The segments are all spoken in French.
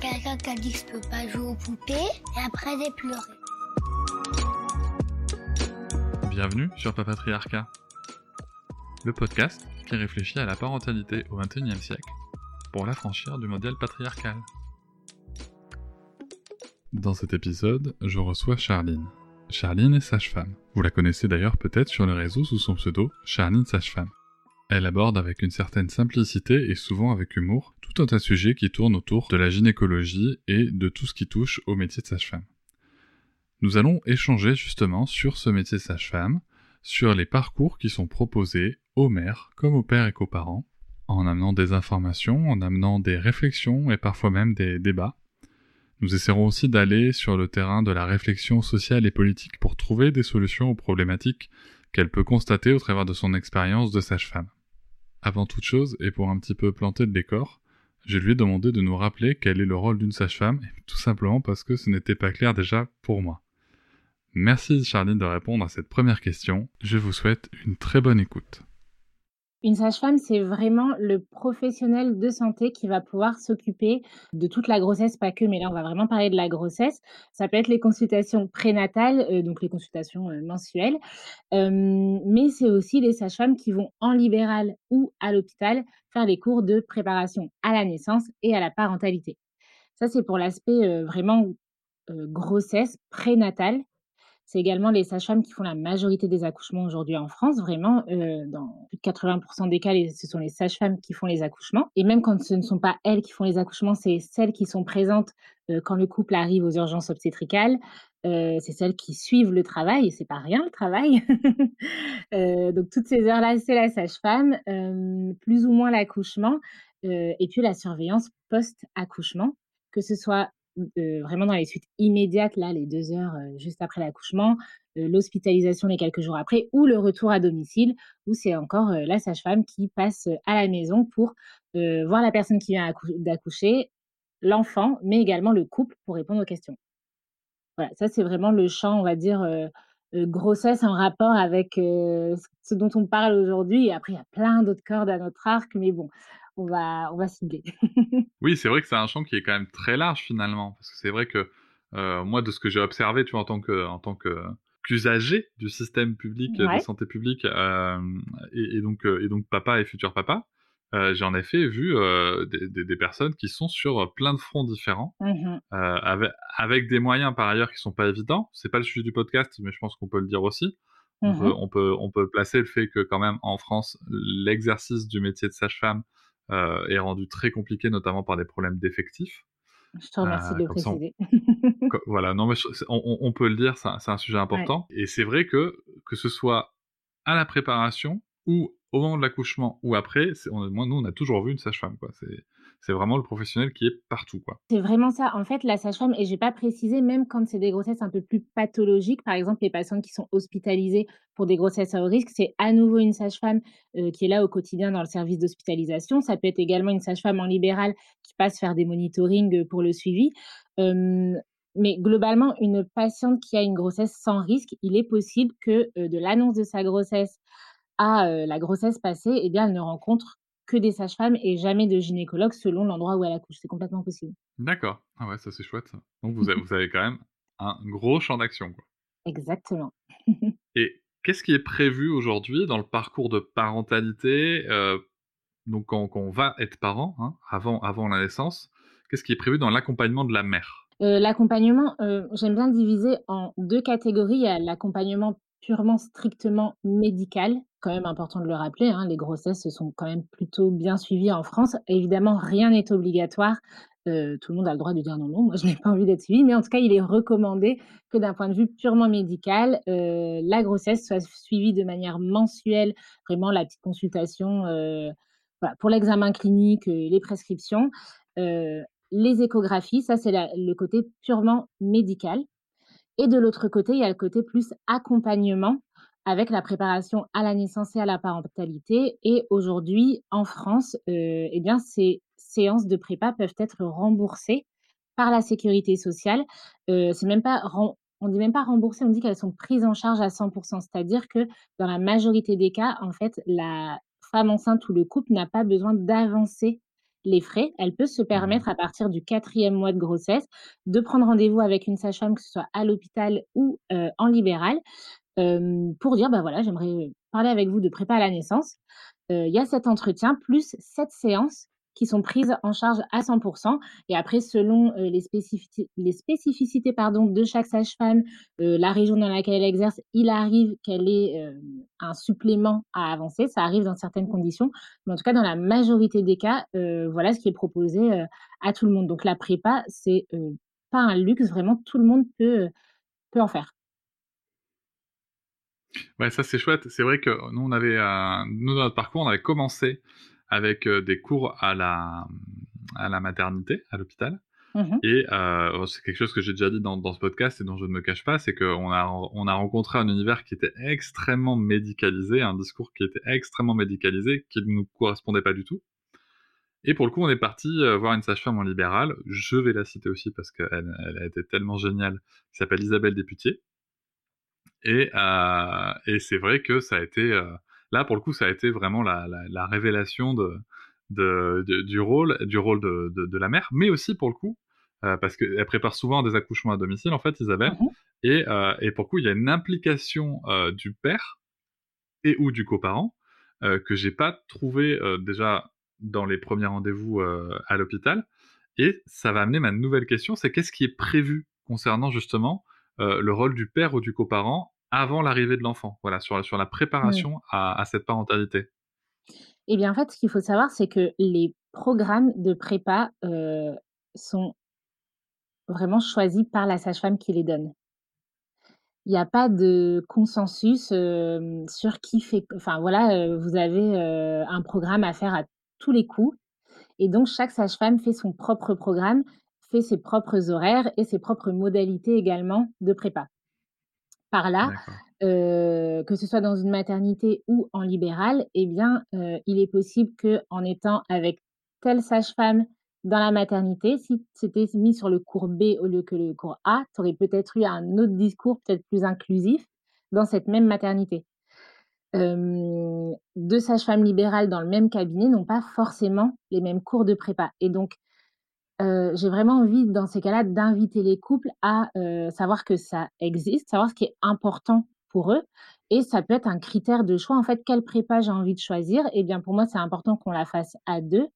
Quelqu'un qui a dit que je peux pas jouer aux poupées et après j'ai pleuré. Bienvenue sur Papatriarcat, le podcast qui réfléchit à la parentalité au XXIe siècle pour l'affranchir du modèle patriarcal. Dans cet épisode, je reçois Charline. Charline est sage-femme. Vous la connaissez d'ailleurs peut-être sur le réseau sous son pseudo Charline Sage-Femme. Elle aborde avec une certaine simplicité et souvent avec humour tout un tas de sujets qui tournent autour de la gynécologie et de tout ce qui touche au métier de sage-femme. Nous allons échanger justement sur ce métier de sage-femme, sur les parcours qui sont proposés aux mères comme aux pères et qu'aux parents, en amenant des informations, en amenant des réflexions et parfois même des débats. Nous essaierons aussi d'aller sur le terrain de la réflexion sociale et politique pour trouver des solutions aux problématiques qu'elle peut constater au travers de son expérience de sage-femme. Avant toute chose, et pour un petit peu planter le décor, je lui ai demandé de nous rappeler quel est le rôle d'une sage-femme, tout simplement parce que ce n'était pas clair déjà pour moi. Merci Charline de répondre à cette première question. Je vous souhaite une très bonne écoute. Une sage-femme, c'est vraiment le professionnel de santé qui va pouvoir s'occuper de toute la grossesse, pas que, mais là, on va vraiment parler de la grossesse. Ça peut être les consultations prénatales, euh, donc les consultations euh, mensuelles, euh, mais c'est aussi les sages-femmes qui vont en libéral ou à l'hôpital faire les cours de préparation à la naissance et à la parentalité. Ça, c'est pour l'aspect vraiment grossesse prénatale c'est également les sages-femmes qui font la majorité des accouchements aujourd'hui en France. Vraiment, euh, dans plus de 80% des cas, ce sont les sages-femmes qui font les accouchements. Et même quand ce ne sont pas elles qui font les accouchements, c'est celles qui sont présentes euh, quand le couple arrive aux urgences obstétricales. Euh, c'est celles qui suivent le travail, et c'est pas rien le travail. donc toutes ces heures-là, c'est la sage-femme, plus ou moins l'accouchement, et puis la surveillance post-accouchement, que ce soit vraiment dans les suites immédiates, là, les deux heures juste après l'accouchement, l'hospitalisation les quelques jours après, ou le retour à domicile, où c'est encore la sage-femme qui passe à la maison pour voir la personne qui vient d'accoucher, l'enfant, mais également le couple pour répondre aux questions. Voilà, ça c'est vraiment le champ, on va dire, grossesse en rapport avec ce dont on parle aujourd'hui. Après, il y a plein d'autres cordes à notre arc, mais bon, on va, on va cibler. oui, c'est vrai que c'est un champ qui est quand même très large finalement, parce que c'est vrai que euh, moi, de ce que j'ai observé, tu vois, en tant que, en tant que qu'usager du système public de santé publique, euh, et, donc, euh, et donc papa et futur papa, j'ai en effet vu des, des, personnes qui sont sur plein de fronts différents, mmh avec, avec, des moyens par ailleurs qui sont pas évidents. C'est pas le sujet du podcast, mais je pense qu'on peut le dire aussi. On, mmh peut, on, peut, on peut placer le fait que quand même en France, l'exercice du métier de sage-femme euh, est rendu très compliqué, notamment par des problèmes d'effectifs. Je te remercie de le euh, préciser. voilà, non, mais on, peut le dire, c'est un, sujet important. Et c'est vrai que, que ce soit à la préparation ou au moment de l'accouchement ou après, moi, nous, on a toujours vu une sage-femme. C'est vraiment le professionnel qui est partout. quoi. C'est vraiment ça. En fait, la sage-femme, et je vais pas préciser, même quand c'est des grossesses un peu plus pathologiques, par exemple, les patients qui sont hospitalisés pour des grossesses à haut risque, c'est à nouveau une sage-femme euh, qui est là au quotidien dans le service d'hospitalisation. Ça peut être également une sage-femme en libéral qui passe faire des monitorings pour le suivi. mais globalement, une patiente qui a une grossesse sans risque, il est possible que euh, de l'annonce de sa grossesse à la grossesse passée, eh bien, elle ne rencontre que des sages-femmes et jamais de gynécologue selon l'endroit où elle accouche. C'est complètement possible. D'accord. Ah ouais, ça c'est chouette. Donc vous avez, vous avez quand même un gros champ d'action. Exactement. et qu'est-ce qui est prévu aujourd'hui dans le parcours de parentalité Donc quand, on va être parent, hein, avant, avant la naissance, qu'est-ce qui est prévu dans l'accompagnement de la mère? L'accompagnement, j'aime bien diviser en deux catégories. Il y a l'accompagnement purement strictement médical, quand même important de le rappeler, hein, les grossesses sont quand même plutôt bien suivies en France. Évidemment, rien n'est obligatoire. Euh, tout le monde a le droit de dire non, non, moi je n'ai pas envie d'être suivie, mais en tout cas, il est recommandé que d'un point de vue purement médical, euh, la grossesse soit suivie de manière mensuelle, vraiment la petite consultation euh, pour l'examen clinique, les prescriptions, les échographies, ça c'est le côté purement médical. Et de l'autre côté, il y a le côté plus accompagnement avec la préparation à la naissance et à la parentalité. Et aujourd'hui, en France, euh, eh bien, ces séances de prépa peuvent être remboursées par la sécurité sociale. Euh, c'est même pas on dit même pas remboursées, on dit qu'elles sont prises en charge à 100%. C'est-à-dire que dans la majorité des cas, en fait, la femme enceinte ou le couple n'a pas besoin d'avancer les frais. Elle peut se mmh permettre, à partir du quatrième mois de grossesse, de prendre rendez-vous avec une sage-femme, que ce soit à l'hôpital ou euh, en libéral, pour dire, bah voilà, j'aimerais parler avec vous de prépa à la naissance. Il y a cet entretien plus cette séance qui sont prises en charge à 100%. Et après, selon les, spécificités, les spécificités de chaque sage-femme, la région dans laquelle elle exerce, il arrive qu'elle ait un supplément à avancer. Ça arrive dans certaines conditions. Mais en tout cas, dans la majorité des cas, voilà ce qui est proposé à tout le monde. Donc la prépa, c'est pas un luxe. Vraiment, tout le monde peut, peut en faire. Ouais, ça c'est chouette. C'est vrai que nous, on avait, nous, dans notre parcours, on avait commencé avec euh, des cours à la, à la maternité, à l'hôpital. Mmh et euh, c'est quelque chose que j'ai déjà dit dans, dans, ce podcast et dont je ne me cache pas, c'est qu'on a, on a rencontré un univers qui était extrêmement médicalisé, un discours qui était extrêmement médicalisé, qui ne nous correspondait pas du tout. Et pour le coup, on est parti euh, voir une sage-femme en libéral. Je vais la citer aussi parce qu'elle elle a été tellement géniale. Qui s'appelle Isabelle Députier. Et, euh, et c'est vrai que ça a été, euh, là pour le coup, ça a été vraiment la, la, la révélation de, de, du rôle, du rôle de, la mère, mais aussi pour le coup, euh, parce qu'elle prépare souvent des accouchements à domicile, en fait, Isabelle, mmh et, euh, et pour le coup, il y a une implication euh, du père et ou du coparent que j'ai pas trouvé déjà dans les premiers rendez-vous à l'hôpital, et ça va amener ma nouvelle question, c'est qu'est-ce qui est prévu concernant justement le rôle du père ou du coparent avant l'arrivée de l'enfant, voilà, sur, sur la préparation à, cette parentalité Eh bien, en fait, ce qu'il faut savoir, c'est que les programmes de prépa euh, sont vraiment choisis par la sage-femme qui les donne. Il n'y a pas de consensus euh, sur qui fait. Enfin, voilà, vous avez un programme à faire à tous les coups. Et donc, chaque sage-femme fait son propre programme fait ses propres horaires et ses propres modalités également de prépa. Par là, euh, que ce soit dans une maternité ou en libéral, eh bien, euh, il est possible que en étant avec telle sage-femme dans la maternité, si c'était mis sur le cours B au lieu que le cours A, tu aurais peut-être eu un autre discours peut-être plus inclusif dans cette même maternité. deux sages-femmes libérales dans le même cabinet n'ont pas forcément les mêmes cours de prépa. Et donc, j'ai vraiment envie, dans ces cas-là, d'inviter les couples à savoir que ça existe, savoir ce qui est important pour eux. Et ça peut être un critère de choix. En fait, quelle prépa j'ai envie de choisir? Eh bien, pour moi, c'est important qu'on la fasse à deux.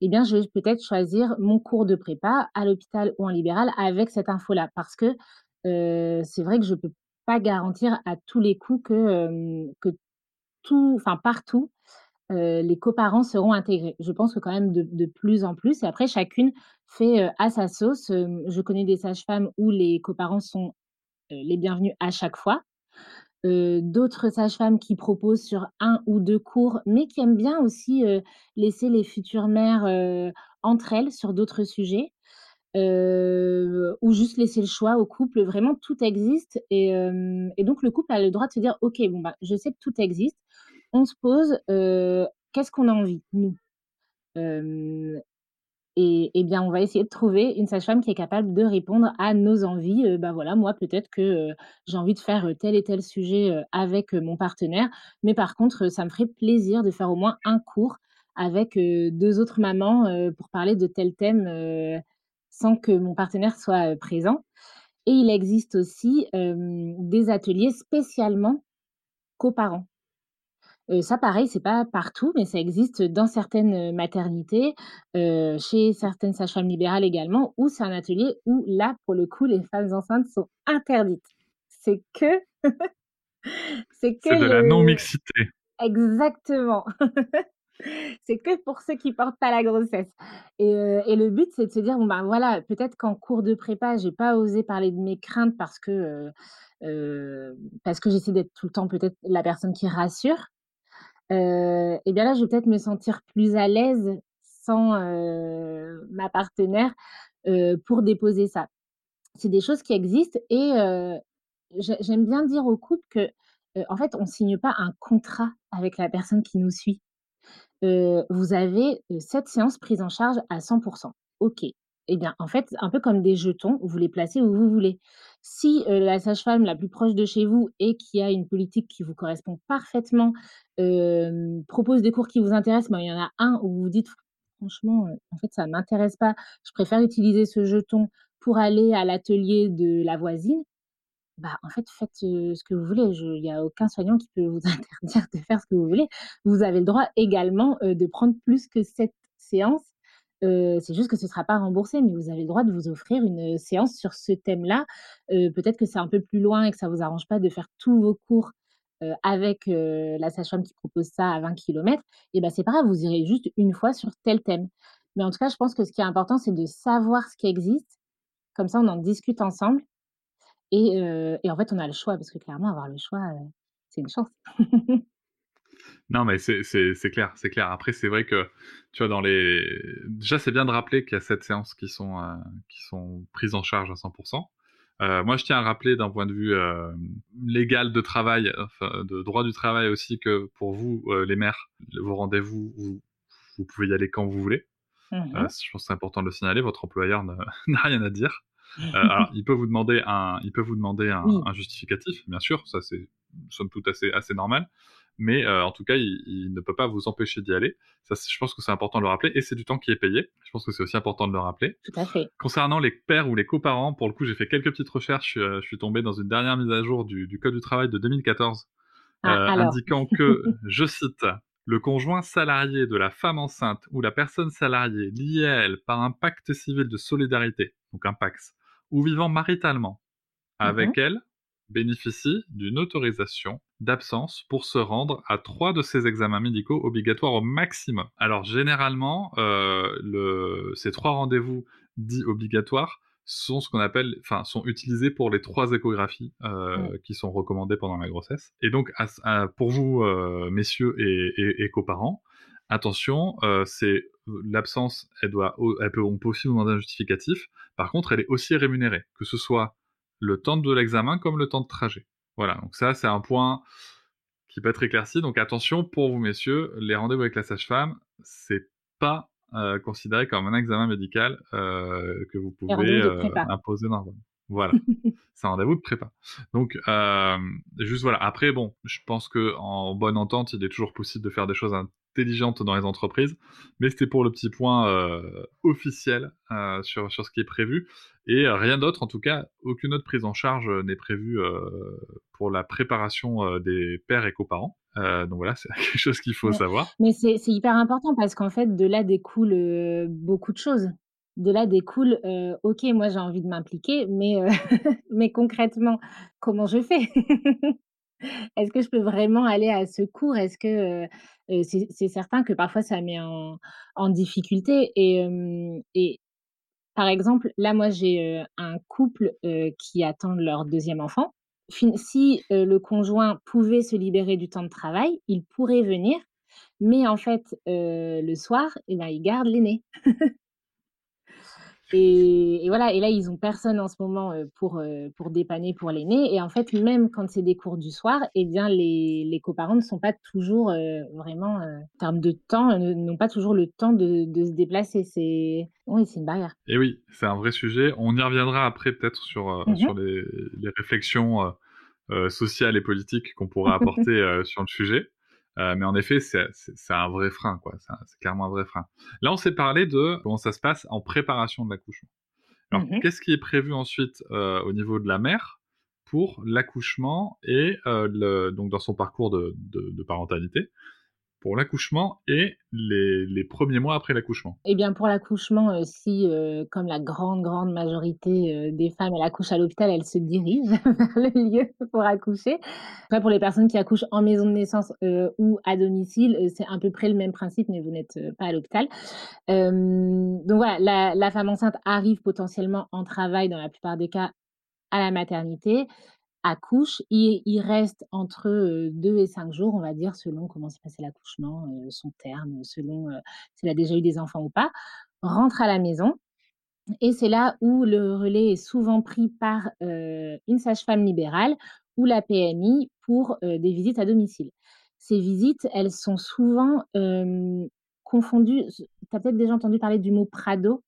Eh bien, je vais peut-être choisir mon cours de prépa à l'hôpital ou en libéral avec cette info-là. Parce que c'est vrai que je ne peux pas garantir à tous les coups que, que tout, enfin partout, les coparents seront intégrés. Je pense que quand même de, plus en plus. Et après, chacune fait à sa sauce. je connais des sages-femmes où les coparents sont les bienvenus à chaque fois. D'autres sages-femmes qui proposent sur un ou deux cours, mais qui aiment bien aussi laisser les futures mères entre elles sur d'autres sujets. ou juste laisser le choix au couple. Vraiment, tout existe. Et, donc, le couple a le droit de se dire, OK, bon, bah, je sais que tout existe on se pose qu'est-ce qu'on a envie, nous? Et, bien, on va essayer de trouver une sage-femme qui est capable de répondre à nos envies. bah voilà, moi, peut-être que j'ai envie de faire tel et tel sujet avec mon partenaire, mais par contre, ça me ferait plaisir de faire au moins un cours avec deux autres mamans pour parler de tel thème sans que mon partenaire soit présent. Et il existe aussi des ateliers spécialement coparents ça, pareil, c'est pas partout, mais ça existe dans certaines maternités, chez certaines sages-femmes libérales également, où c'est un atelier où là, pour le coup, les femmes enceintes sont interdites. C'est que c'est que C'est de la non-mixité. Exactement. C'est que pour ceux qui portent pas la grossesse et et le but, c'est de se dire: «Bon, ben, voilà, peut-être qu'en cours de prépa, j'ai pas osé parler de mes craintes parce que, parce que j'essaie d'être tout le temps peut-être la personne qui rassure» et bien là, je vais peut-être me sentir plus à l'aise sans ma partenaire pour déposer ça. C'est des choses qui existent et j'aime bien dire au couple que, en fait, on signe pas un contrat avec la personne qui nous suit. vous avez cette séance prise en charge à 100%. OK. Eh bien, en fait, un peu comme des jetons, vous les placez où vous voulez. Si la sage-femme la plus proche de chez vous et qui a une politique qui vous correspond parfaitement, propose des cours qui vous intéressent, mais il y en a un où vous dites franchement, en fait, ça ne m'intéresse pas, je préfère utiliser ce jeton pour aller à l'atelier de la voisine, bah, en fait, faites ce que vous voulez. Il n'y a aucun soignant qui peut vous interdire de faire ce que vous voulez. Vous avez le droit également de prendre plus que cette séance c'est juste que ce ne sera pas remboursé, mais vous avez le droit de vous offrir une séance sur ce thème-là. peut-être que c'est un peu plus loin et que ça ne vous arrange pas de faire tous vos cours, avec, la sage-femme qui propose ça à 20 km et ben, c'est pas grave, vous irez juste une fois sur tel thème. Mais en tout cas, je pense que ce qui est important, c'est de savoir ce qui existe. Comme ça, on en discute ensemble et et en fait, on a le choix parce que clairement avoir le choix, c'est une chance. Non, mais c'est clair, c'est clair. Après, c'est vrai que, tu vois, dans les... Déjà, c'est bien de rappeler qu'il y a sept séances qui sont, euh, qui sont prises en charge à 100%. Euh, moi, je tiens à rappeler d'un point de vue euh, légal de travail, enfin, de droit du travail aussi, que pour vous, les mères, vos rendez-vous, vous, vous, pouvez y aller quand vous voulez. Mmh je pense que c'est important de le signaler. Votre employeur n'a rien à dire. alors, il peut vous demander un, il peut vous demander un, un justificatif, bien sûr. Ça, c'est somme toute assez, assez normal mais euh, en tout cas, il, ne peut pas vous empêcher d'y aller. Ça, je pense que c'est important de le rappeler, et c'est du temps qui est payé. Je pense que c'est aussi important de le rappeler. Tout à fait. Concernant les pères ou les coparents, pour le coup, j'ai fait quelques petites recherches. Euh, je suis tombé dans une dernière mise à jour du, Code du travail de 2014, ah, euh, indiquant que, je cite, le conjoint salarié de la femme enceinte ou la personne salariée liée à elle par un pacte civil de solidarité, donc un PAX, ou vivant maritalement avec mhm. elle, bénéficie d'une autorisation d'absence pour se rendre à trois de ces examens médicaux obligatoires au maximum. Alors généralement, euh, ces trois rendez-vous dits obligatoires sont ce qu'on appelle, enfin, sont utilisés pour les trois échographies euh, qui sont recommandées pendant la grossesse. Et donc, pour vous, euh, messieurs et, et, coparents, attention, c'est l'absence, elle doit, elle peut, on peut aussi vous demander un justificatif. Par contre, elle est aussi rémunérée, que ce soit le temps de l'examen comme le temps de trajet. Voilà, donc ça c'est un point qui peut être éclairci. Donc attention pour vous messieurs, les rendez-vous avec la sage-femme, c'est pas euh, considéré comme un examen médical euh, que vous pouvez euh, imposer normalement. Voilà, c'est un rendez-vous de prépa. Donc juste voilà. Après bon, je pense que en bonne entente, il est toujours possible de faire des choses intelligentes dans les entreprises, mais c'était pour le petit point officiel sur sur ce qui est prévu. Et rien d'autre, en tout cas, aucune autre prise en charge n'est prévue euh, pour la préparation euh, des pères et coparents. Euh, donc voilà, c'est quelque chose qu'il faut savoir. Mais c'est hyper important parce qu'en fait, de là découle beaucoup de choses. De là découle, ok, moi j'ai envie de m'impliquer, mais, mais concrètement, comment je fais? Est-ce que je peux vraiment aller à ce cours Est-ce que c'est certain que parfois ça met en, difficulté et, et, par exemple, là, moi, j'ai un couple qui attend leur deuxième enfant. Si le conjoint pouvait se libérer du temps de travail, il pourrait venir, mais en fait, le soir, eh ben, il garde l'aîné. Et, voilà, et là, ils ont personne en ce moment pour, pour dépanner pour l'aîné. Et en fait, même quand c'est des cours du soir, eh bien, les, les coparents ne sont pas toujours vraiment, en termes de temps, n'ont pas toujours le temps de, de se déplacer. C'est oui, c'est une barrière. Et oui, c'est un vrai sujet. On y reviendra après peut-être sur, mmh sur les, les réflexions sociales et politiques qu'on pourra apporter sur le sujet. Euh, mais en effet, c'est un vrai frein, quoi. C'est clairement un vrai frein. Là, on s'est parlé de comment ça se passe en préparation de l'accouchement. Alors, mmh qu'est-ce qui est prévu ensuite euh, au niveau de la mère pour l'accouchement et euh, donc dans son parcours de, de parentalité? Pour l'accouchement et les, premiers mois après l'accouchement Eh bien, pour l'accouchement, euh, si, euh, comme la grande, grande majorité euh, des femmes, elles accouchent à l'hôpital, elles se dirigent vers le lieu pour accoucher. Après, pour les personnes qui accouchent en maison de naissance ou à domicile, c'est à peu près le même principe, mais vous n'êtes pas à l'hôpital. donc voilà, la femme enceinte arrive potentiellement en travail, dans la plupart des cas, à la maternité. Accouche, il, reste entre 2 et 5 jours, on va dire, selon comment s'est passé l'accouchement, son terme, selon s'il a déjà eu des enfants ou pas, rentre à la maison. Et c'est là où le relais est souvent pris par une sage-femme libérale ou la PMI pour des visites à domicile. Ces visites, elles sont souvent confondues. Tu as peut-être déjà entendu parler du mot Prado?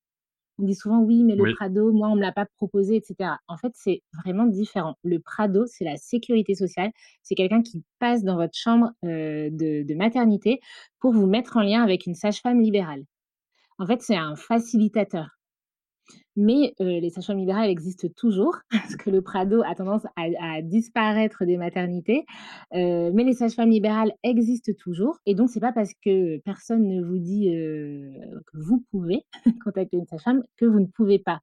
On dit souvent oui, mais le Prado, moi, on ne me l'a pas proposé, etc. En fait, c'est vraiment différent. Le Prado, c'est la sécurité sociale. C'est quelqu'un qui passe dans votre chambre de, maternité pour vous mettre en lien avec une sage-femme libérale. En fait, c'est un facilitateur. Mais les sages-femmes libérales existent toujours, parce que le Prado a tendance à, disparaître des maternités. mais les sages-femmes libérales existent toujours. Et donc, c'est pas parce que personne ne vous dit que vous pouvez contacter une sage-femme que vous ne pouvez pas.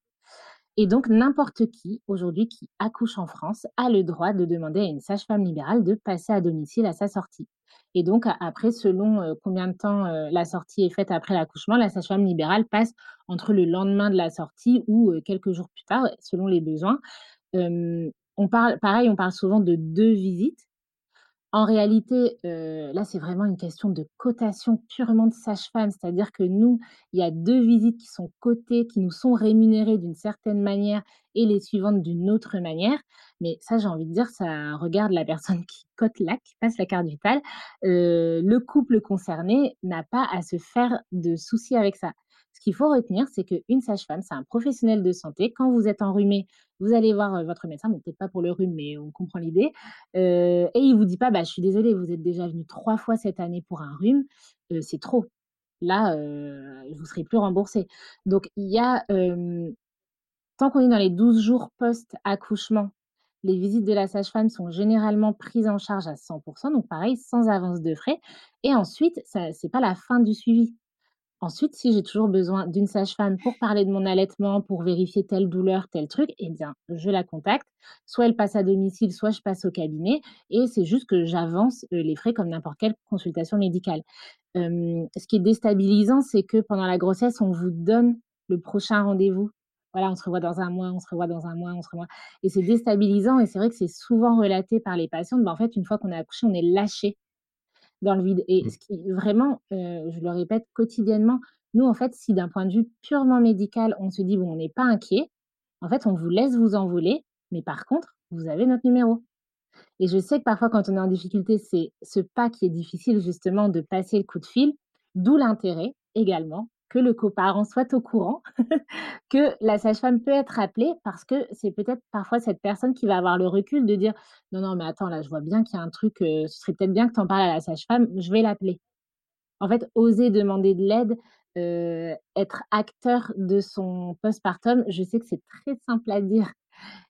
Et donc, n'importe qui, aujourd'hui, qui accouche en France, a le droit de demander à une sage-femme libérale de passer à domicile à sa sortie. Et donc, après, selon combien de temps la sortie est faite après l'accouchement, la sage-femme libérale passe entre le lendemain de la sortie ou quelques jours plus tard, selon les besoins. on parle, pareil, on parle souvent de deux visites. En réalité, là, c'est vraiment une question de cotation purement de sage-femme. C'est-à-dire que nous, il y a deux visites qui sont cotées, qui nous sont rémunérées d'une certaine manière et les suivantes d'une autre manière. Mais ça, j'ai envie de dire, ça regarde la personne qui cote là, qui passe la carte vitale. le couple concerné n'a pas à se faire de soucis avec ça. Ce qu'il faut retenir, c'est qu'une sage-femme, c'est un professionnel de santé. Quand vous êtes enrhumé, vous allez voir votre médecin, peut-être pas pour le rhume, mais on comprend l'idée. et il vous dit pas, bah, je suis désolée, vous êtes déjà venu trois fois cette année pour un rhume, c'est trop. Là, vous serez plus remboursé. Donc, il y a, tant qu'on est dans les 12 jours post-accouchement, les visites de la sage-femme sont généralement prises en charge à 100%, donc pareil, sans avance de frais. Et ensuite, ce n'est pas la fin du suivi. Ensuite, si j'ai toujours besoin d'une sage-femme pour parler de mon allaitement, pour vérifier telle douleur, tel truc, eh bien, je la contacte. Soit elle passe à domicile, soit je passe au cabinet. Et c'est juste que j'avance les frais comme n'importe quelle consultation médicale. ce qui est déstabilisant, c'est que pendant la grossesse, on vous donne le prochain rendez-vous. Voilà, on se revoit dans un mois, on se revoit dans un mois, on se revoit. Et c'est déstabilisant. Et c'est vrai que c'est souvent relaté par les patientes. Ben, en fait, une fois qu'on est accouché, on est lâché dans le vide. Et mmh. ce qui vraiment, je le répète quotidiennement, nous, en fait, si d'un point de vue purement médical, on se dit, bon, on n'est pas inquiet, en fait, on vous laisse vous envoler, mais par contre, vous avez notre numéro. Et je sais que parfois, quand on est en difficulté, c'est ce pas qui est difficile, justement, de passer le coup de fil, d'où l'intérêt également que le coparent soit au courant que la sage-femme peut être appelée parce que c'est peut-être parfois cette personne qui va avoir le recul de dire non non mais attends là je vois bien qu'il y a un truc ce serait peut-être bien que tu en parles à la sage-femme je vais l'appeler en fait oser demander de l'aide être acteur de son postpartum je sais que c'est très simple à dire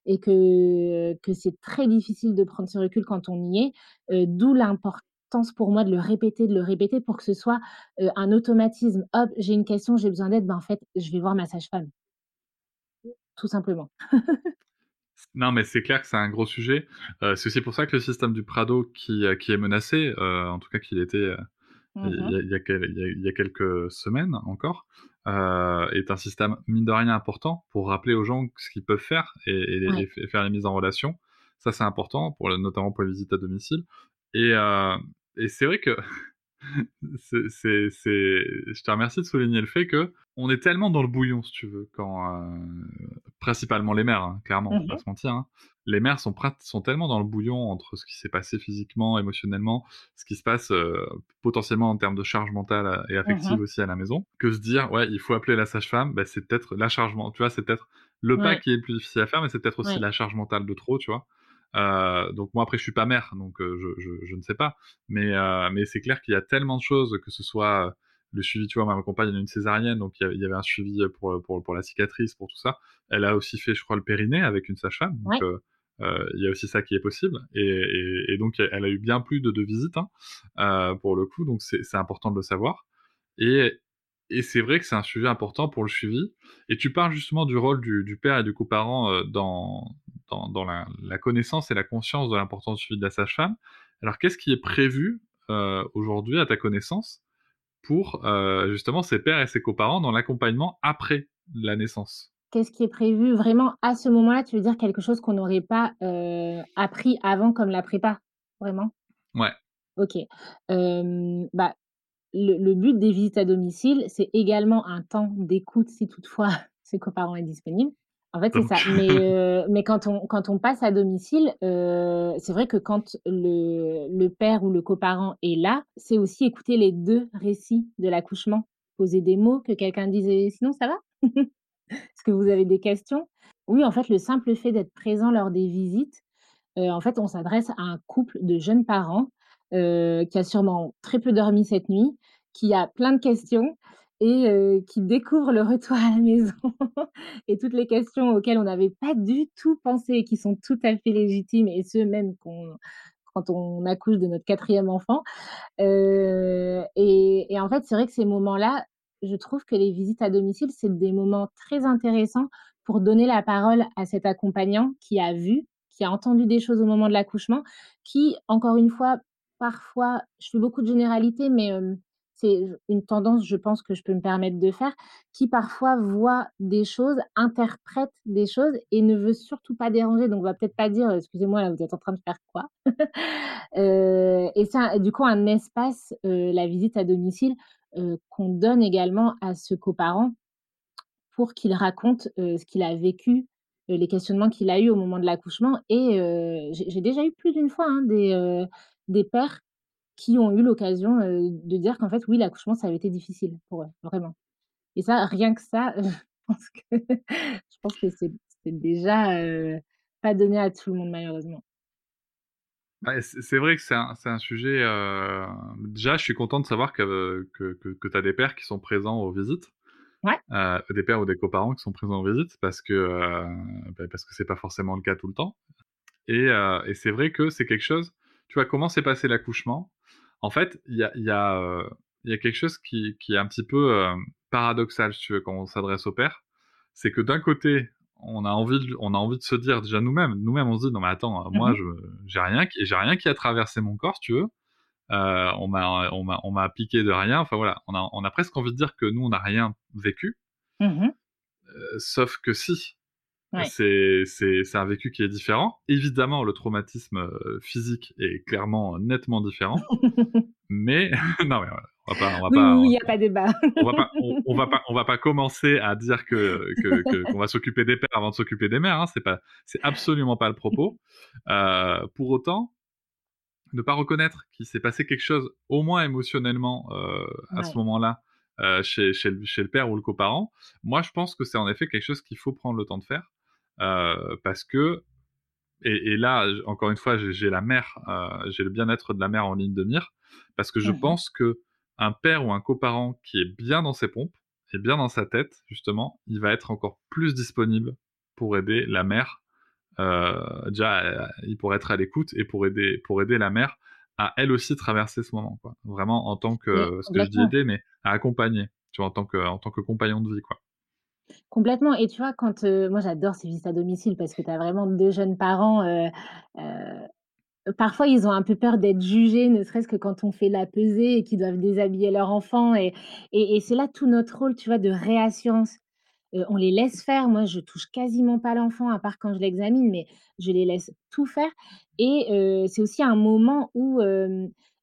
et que, que c'est très difficile de prendre ce recul quand on y est d'où l'importance pour moi de le répéter, de le répéter pour que ce soit un automatisme. Hop, j'ai une question, j'ai besoin d'aide, ben en fait, je vais voir ma sage-femme. Tout simplement. non, mais c'est clair que c'est un gros sujet. c'est aussi pour ça que le système du Prado qui, qui est menacé, en tout cas qu'il était il, y a, quelques semaines encore, est un système mine de rien important pour rappeler aux gens ce qu'ils peuvent faire et, faire les mises en relation. Ça, c'est important, pour, notamment pour les visites à domicile. Et, et c'est vrai que c'est, c'est, je te remercie de souligner le fait que on est tellement dans le bouillon, si tu veux, quand euh, principalement les mères, hein, clairement, on va pas mmh se mentir. Hein. Les mères sont, sont tellement dans le bouillon entre ce qui s'est passé physiquement, émotionnellement, ce qui se passe euh, potentiellement en termes de charge mentale et mmh affective aussi à la maison, que se dire ouais, il faut appeler la sage-femme, bah, c'est peut-être la charge mentale, tu vois, c'est peut-être le pas qui est le plus difficile à faire, mais c'est peut-être aussi la charge mentale de trop, tu vois. Euh, donc moi après je suis pas mère, donc euh, je, je, je, ne sais pas, mais euh, mais c'est clair qu'il y a tellement de choses que ce soit le suivi, tu vois, ma compagne a une césarienne, donc il y, avait un suivi pour, pour, pour la cicatrice, pour tout ça. Elle a aussi fait, je crois, le périnée avec une sage-femme, donc il y a aussi ça qui est possible. Et, et, et, donc elle a eu bien plus de deux visites hein, pour le coup, donc c'est important de le savoir. Et et c'est vrai que c'est un sujet important pour le suivi. Et tu parles justement du rôle du, du père et du coparent euh, dans, dans, dans la, la, connaissance et la conscience de l'importance du suivi de la sage-femme. Alors, qu'est-ce qui est prévu euh, aujourd'hui, à ta connaissance, pour euh, justement ces pères et ces coparents dans l'accompagnement après la naissance? Qu'est-ce qui est prévu vraiment à ce moment-là? Tu veux dire quelque chose qu'on n'aurait pas, heu, appris avant comme la prépa, vraiment? Ouais. OK. Bah, le le but des visites à domicile, c'est également un temps d'écoute si toutefois ce coparent est disponible. En fait, c'est ça. Mais, mais quand on quand on passe à domicile, heu, c'est vrai que quand le le père ou le coparent est là, c'est aussi écouter les 2 récits de l'accouchement, poser des mots, que quelqu'un dise: «Et sinon ça va? Est-ce que vous avez des questions?» oui, en fait, le simple fait d'être présent lors des visites, heu, en fait, on s'adresse à un couple de jeunes parents, qui a sûrement très peu dormi cette nuit, qui a plein de questions et heu, qui découvre le retour à la maison et toutes les questions auxquelles on n'avait pas du tout pensé et qui sont tout à fait légitimes et ce même quand on accouche de notre quatrième enfant. Heu et en fait, c'est vrai que ces moments-là, je trouve que les visites à domicile, c'est des moments très intéressants pour donner la parole à cet accompagnant qui a vu, qui a entendu des choses au moment de l'accouchement, qui, encore une fois, parfois je fais beaucoup de généralités, mais hem, c'est une tendance, je pense, que je peux me permettre de faire, qui parfois voit des choses, interprète des choses et ne veut surtout pas déranger. Donc va peut-être pas dire: «Excusez-moi, là, vous êtes en train de faire quoi?» Heu et c'est du coup un espace, heu, la visite à domicile, heu, qu'on donne également à ce coparent pour qu'il raconte, ce qu'il a vécu, les questionnements qu'il a eus au moment de l'accouchement et j'ai déjà eu plus d'une fois, hein, des, des pères qui ont eu l'occasion, de dire qu'en fait, oui, l'accouchement, ça avait été difficile pour eux, vraiment et ça, rien que ça, je pense que je pense que c'est déjà, pas donné à tout le monde malheureusement. Ouais, c'est vrai que c'est un un sujet, déjà, je suis content de savoir que que que que tu as des pères qui sont présents aux visites, Ouais. des pères ou des coparents qui sont présents aux visites parce que, heu, bah, parce que c'est pas forcément le cas tout le temps et et c'est vrai que c'est quelque chose tu vois, comment s'est passé l'accouchement? En fait, il y a il y a, y quelque chose qui qui est un petit peu, hem, paradoxal, si tu veux, quand on s'adresse aux pères. C'est que d'un côté, on a envie de on a envie de se dire déjà nous-mêmes nous-mêmes, on se dit: «Non mais attends, Mmh moi mh. je j'ai rien j'ai rien qui a traversé mon corps, si tu veux, on m'a on m'a on m'a piqué de rien». Enfin voilà, on a on a presque envie de dire que nous, on n'a rien vécu. Mmh sauf que si, Ouais. c'est c'est c'est un vécu qui est différent. Évidemment, le traumatisme, heu, physique est clairement, nettement différent, mais non mais, voilà, on va pas on va Oui, pas oui, il y a pas débat. on va pas on on va pas on va pas commencer à dire que que que qu'on va s'occuper des pères avant de s'occuper des mères, hein, c'est pas c'est absolument pas le propos. Heu, pour autant, ne pas reconnaître qu'il s'est passé quelque chose, au moins émotionnellement, à ce moment-là, chez chez le chez le père ou le coparent, moi je pense que c'est en effet quelque chose qu'il faut prendre le temps de faire, parce que et et là, encore une fois, j'ai la mère, heu, j'ai le bien-être de la mère en ligne de mire, parce que je Mmh pense qu'un père ou un coparent qui est bien dans ses pompes et bien dans sa tête, justement, il va être encore plus disponible pour aider la mère. Heu, déjà, il pourrait être à l'écoute et pour aider pour aider la mère à elle aussi traverser ce moment, quoi. Vraiment en tant que ce que je dis aider, mais à accompagner, tu vois? En tant que en tant que compagnon de vie, quoi. Complètement. Et tu vois quand, heu, moi j'adore ces visites à domicile parce que tu as vraiment 2 jeunes parents, heu heu, parfois ils ont un peu peur d'être jugés, ne serait-ce que quand on fait la pesée et qu'ils doivent déshabiller leur enfant et c'est là tout notre rôle, tu vois, de réassurance. On les laisse faire, moi je touche quasiment pas l'enfant à part quand je l'examine, mais je les laisse tout faire. Et c'est aussi un moment où,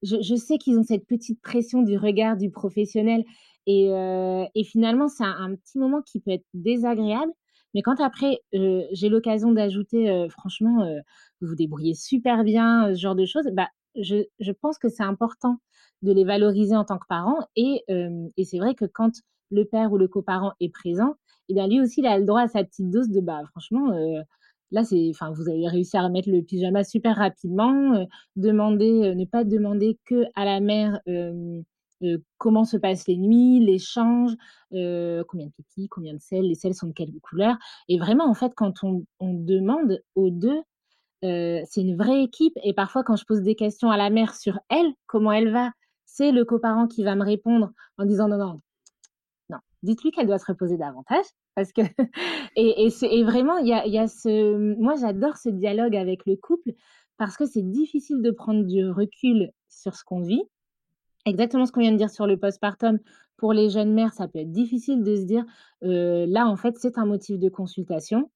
je sais qu'ils ont cette petite pression du regard du professionnel et heu et finalement c'est un petit moment qui peut être désagréable, mais quand après, heu, j'ai l'occasion d'ajouter, heu: «Franchement, vous vous débrouillez super bien», ce genre de choses, bah, je je pense que c'est important de les valoriser en tant que parents et et c'est vrai que quand le père ou le coparent est présent et bien lui aussi il a le droit à sa petite dose de: «Bah, franchement, là c'est enfin vous avez réussi à remettre le pyjama super rapidement», heu, demander, heu, ne pas demander qu'à la mère, hem, comment se passent les nuits, l'échange, combien de pipi, combien de selles, les selles sont de quelle couleur? Et vraiment en fait quand on on demande aux 2, heu, c'est une vraie équipe et parfois quand je pose des questions à la mère sur elle, comment elle va, c'est le coparent qui va me répondre en disant: «Non, non, non, dites-lui qu'elle doit se reposer davantage» parce que et et vraiment il y a y a ce moi j'adore ce dialogue avec le couple parce que c'est difficile de prendre du recul sur ce qu'on vit Exactement ce qu'on vient de dire sur le postpartum. Pour les jeunes mères, ça peut être difficile de se dire, là, en fait, c'est un motif de consultation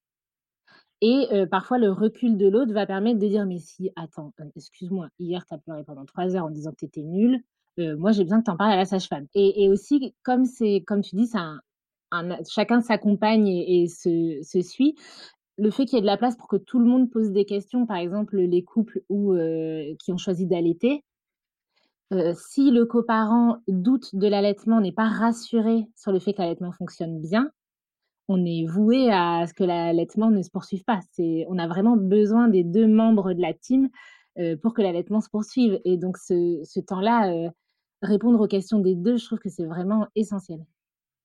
et parfois le recul de l'autre va permettre de dire: «Mais si, attends, heu, excuse-moi, hier tu as pleuré pendant 3 heures en disant que tu étais nulle, moi j'ai besoin que tu en parles à la sage-femme» et aussi comme c'est comme tu dis, un chacun s'accompagne et se suit. Le fait qu'il y ait de la place pour que tout le monde pose des questions, par exemple, les couples où, qui ont choisi d'allaiter, heu, si le coparent doute de l'allaitement, n'est pas rassuré sur le fait que l'allaitement fonctionne bien, on est voué à ce que l'allaitement ne se poursuive pas. On a vraiment besoin des 2 membres de la team, heu, pour que l'allaitement se poursuive et donc ce temps-là, heu, répondre aux questions des 2, je trouve que c'est vraiment essentiel.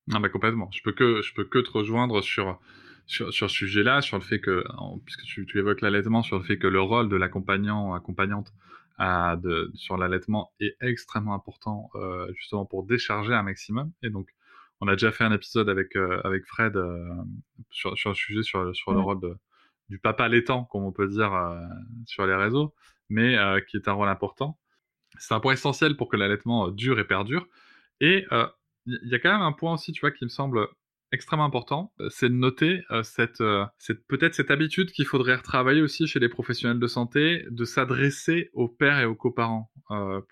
Non, mais complètement. Je peux que je peux que te rejoindre sur sur sur ce sujet-là, sur le fait que puisque tu tu évoques l'allaitement, sur le fait que le rôle de l'accompagnant, accompagnante à de sur l'allaitement est extrêmement important, heu, justement pour décharger un maximum. Et donc on a déjà fait un épisode avec, heu, avec Fred, heu, sur sur le sujet, sur sur le rôle de du papa allaitant, comme on peut dire, sur les réseaux, mais qui est un rôle important. C'est un point essentiel pour que l'allaitement, dure et perdure. Et il y a quand même un point aussi, tu vois, qui me semble extrêmement important, heu, c'est de noter, cette, heu, cette peut-être cette habitude qu'il faudrait retravailler aussi chez les professionnels de santé, de s'adresser aux pères et aux coparents,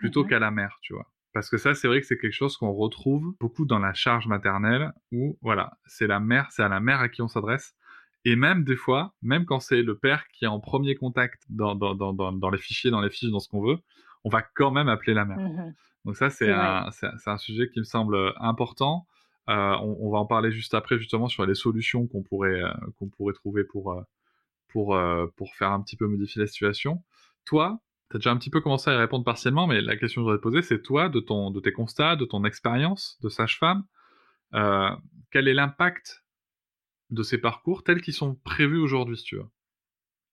Mmh plutôt mh. qu'à la mère, tu vois? Parce que ça, c'est vrai que c'est quelque chose qu'on retrouve beaucoup dans la charge maternelle où voilà, c'est la mère c'est à la mère à qui on s'adresse et même des fois, même quand c'est le père qui est en 1er contact dans dans dans dans dans les fichiers, dans les fiches, dans ce qu'on veut, on va quand même appeler la mère. Mmh mh. Donc ça, c'est un sujet qui me semble, important. Heu, on va en parler juste après, justement, sur les solutions qu'on pourrait, qu'on pourrait trouver pour, heu, pour, pour faire un petit peu modifier la situation. Toi, tu as déjà un petit peu commencé à y répondre partiellement, mais la question que je voudrais te poser, c'est toi, de ton de tes constats, de ton expérience de sage-femme, quel est l'impact de ces parcours tels qu'ils sont prévus aujourd'hui, si tu veux?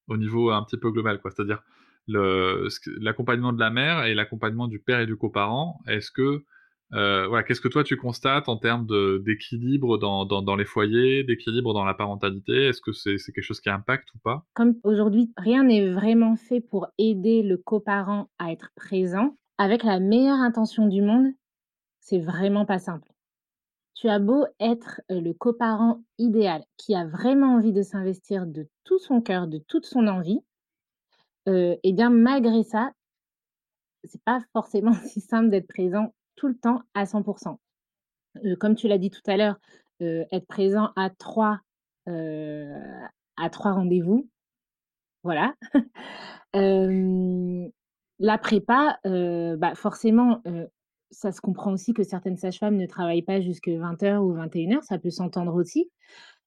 Au niveau un petit peu global, quoi? C'est-à-dire l'accompagnement de la mère et l'accompagnement du père et du coparent. Est-ce que, voilà, qu'est-ce que toi tu constates en termes d'équilibre dans les foyers, d'équilibre dans la parentalité? Est-ce que c'est quelque chose qui impacte ou pas? Comme aujourd'hui, rien n'est vraiment fait pour aider le coparent à être présent, avec la meilleure intention du monde, c'est vraiment pas simple. Tu as beau être, heu, le coparent idéal, qui a vraiment envie de s'investir de tout son cœur, de toute son envie, et bien malgré ça c'est pas forcément si simple d'être présent tout le temps à 100 %. Heu, comme tu l'as dit tout à l'heure, heu, être présent à 3, heu, à 3 rendez-vous, voilà. La prépa, bah, forcément, ça se comprend aussi que certaines sages-femmes ne travaillent pas jusque 20:00 ou 21:00, ça peut s'entendre aussi.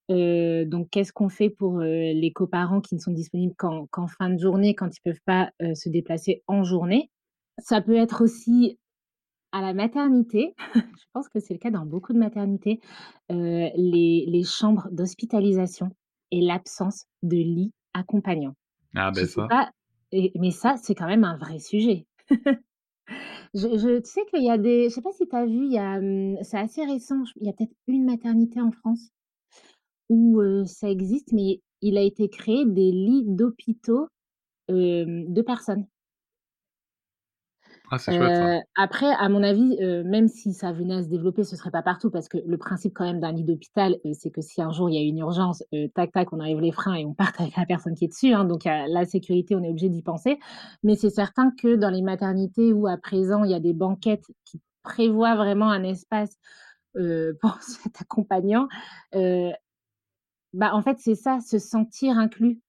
Donc qu'est-ce qu'on fait pour, les coparents qui ne sont disponibles qu'en fin de journée, quand ils peuvent pas, se déplacer en journée? Ça peut être aussi à la maternité, je pense que c'est le cas dans beaucoup de maternités, heu, les les chambres d'hospitalisation et l'absence de lit accompagnant. Ah Je sais ça pas et mais ça, c'est quand même un vrai sujet. Je je tu sais qu'il y a des je sais pas si tu as vu, il y a, mmh, c'est assez récent, il y a peut-être 1 maternité en France où, heu, ça existe, mais il a été créé des lits d'hôpitaux, hem, de personnes. Ah. Heu, après, à mon avis, heu, même si ça venait à se développer, ce serait pas partout parce que le principe quand même d'un lit d'hôpital, heu, c'est que si un jour il y a une urgence, tac tac, on enlève les freins et on parte avec la personne qui est dessus, hein, donc la sécurité, on est obligé d'y penser. Mais c'est certain que dans les maternités où à présent il y a des banquettes qui prévoient vraiment un espace, pour cet accompagnant, bah, en fait, c'est ça, se sentir inclus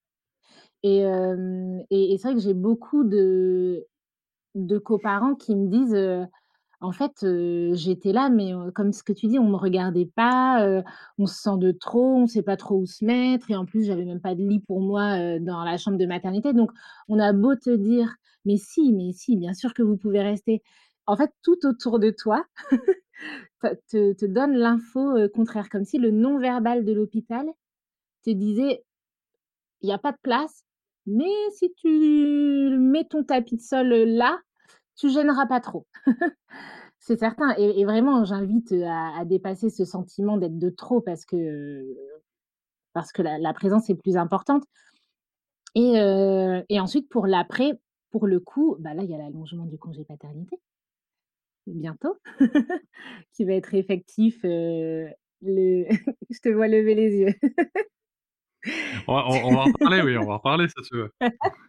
et c'est vrai que j'ai beaucoup de de coparents qui me disent, «En fait, j'étais là, mais comme ce que tu dis, on me regardait pas, on se sent de trop, on sait pas trop où se mettre et en plus, j'avais même pas de lit pour moi, dans la chambre de maternité». Donc on a beau te dire: «Mais si, mais si, bien sûr que vous pouvez rester». En fait, tout autour de toi te te donne l'info, contraire, comme si le non verbal de l'hôpital te disait: «Il y a pas de place, mais si tu mets ton tapis de sol, là, tu gêneras pas trop». C'est certain et vraiment j'invite, à dépasser ce sentiment d'être de trop parce que, parce que la présence est plus importante et ensuite pour l'après, pour le coup, bah, là, il y a l'allongement du congé paternité. bientôt, qui va être effectif, je te vois lever les yeux. On va en parler, oui, on va en parler si tu veux.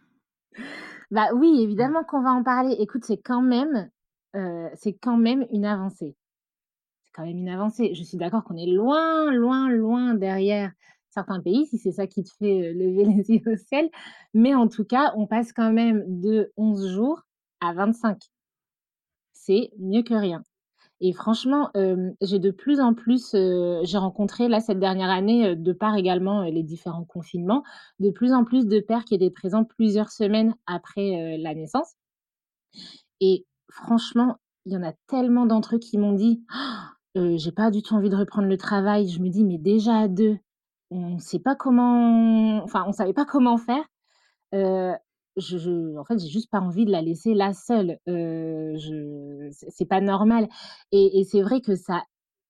Bah, oui, évidemment qu'on va en parler. Écoute, c'est quand même, heu, c'est quand même une avancée. C'est quand même une avancée. Je suis d'accord qu'on est loin, loin, loin derrière certains pays, si c'est ça qui te fait, heu, lever les yeux au ciel, mais en tout cas, on passe quand même de 11 jours à 25. C'est mieux que rien et franchement, hem, j'ai de plus en plus, heu, j'ai rencontré là cette dernière année, heu, de par également, les différents confinements, de plus en plus de pères qui étaient présents plusieurs semaines après, la naissance et franchement, il y en a tellement d'entre eux qui m'ont dit: «Heu, j'ai pas du tout envie de reprendre le travail». Je me dis: «Mais déjà à 2, on sait pas comment enfin, on savait pas comment faire». En fait, j'ai juste pas envie de la laisser là seule. Heu, je c'est pas normal et c'est vrai que ça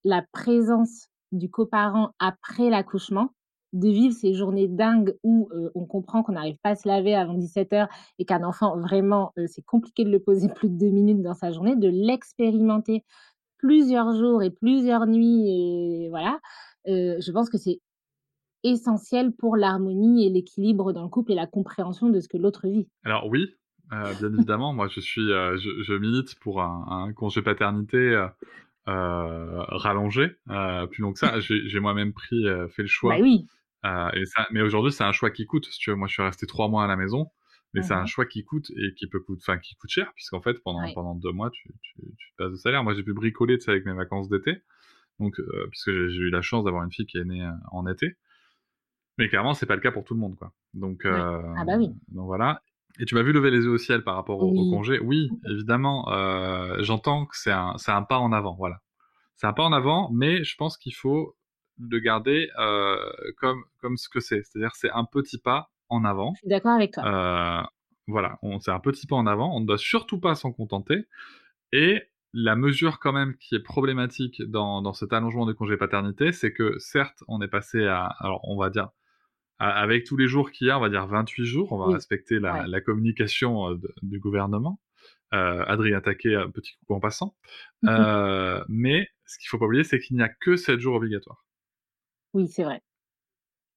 la présence du coparent après l'accouchement, de vivre ces journées dingues où, on comprend qu'on n'arrive pas à se laver avant 17:00 et qu'un enfant vraiment, c'est compliqué de le poser plus de 2 minutes dans sa journée, de l'expérimenter plusieurs jours et plusieurs nuits et voilà, je pense que c'est essentiel pour l'harmonie et l'équilibre dans le couple et la compréhension de ce que l'autre vit. Alors oui, heu, bien évidemment, moi je suis, heu, je je milite pour un un congé paternité, heu, rallongé, plus long que ça. J'ai moi-même pris, fait le Bah choix, oui. heu et ça mais aujourd'hui, c'est un choix qui coûte, si tu veux. Moi, je suis resté 3 mois à la maison, mais c'est un choix qui coûte et qui peut coûte enfin, qui coûte cher puisqu'en fait, pendant Ouais. pendant 2 mois, tu tu tu passes de salaire. Moi, j'ai pu bricoler, tu sais, avec mes vacances d'été, donc puisque j'ai eu la chance d'avoir une fille qui est née, en été. Mais clairement, c'est pas le cas pour tout le monde, quoi. Donc Ouais. Ah bah oui. donc voilà et tu m'as vu lever les yeux au ciel par rapport au au Oui. congé? Oui, évidemment, heu, j'entends que c'est un c'est un pas en avant, voilà. C'est un pas en avant, mais je pense qu'il faut le garder, heu, comme comme ce que c'est. C'est-à-dire, c'est un petit pas en Je avant. suis d'accord avec toi. Voilà, c'est un petit pas en avant, on ne doit surtout pas s'en contenter et la mesure quand même qui est problématique dans dans cet allongement du congé paternité, c'est que certes, on est passé à alors on va dire avec tous les jours qu'il y a, on va dire 28 jours, on va Oui. respecter la Ouais. la communication, de du gouvernement. Heu, Adrien Taquet, un petit coucou en passant. Heu, mais ce qu'il faut pas oublier, c'est qu'il n'y a que 7 jours obligatoires. Oui, c'est vrai.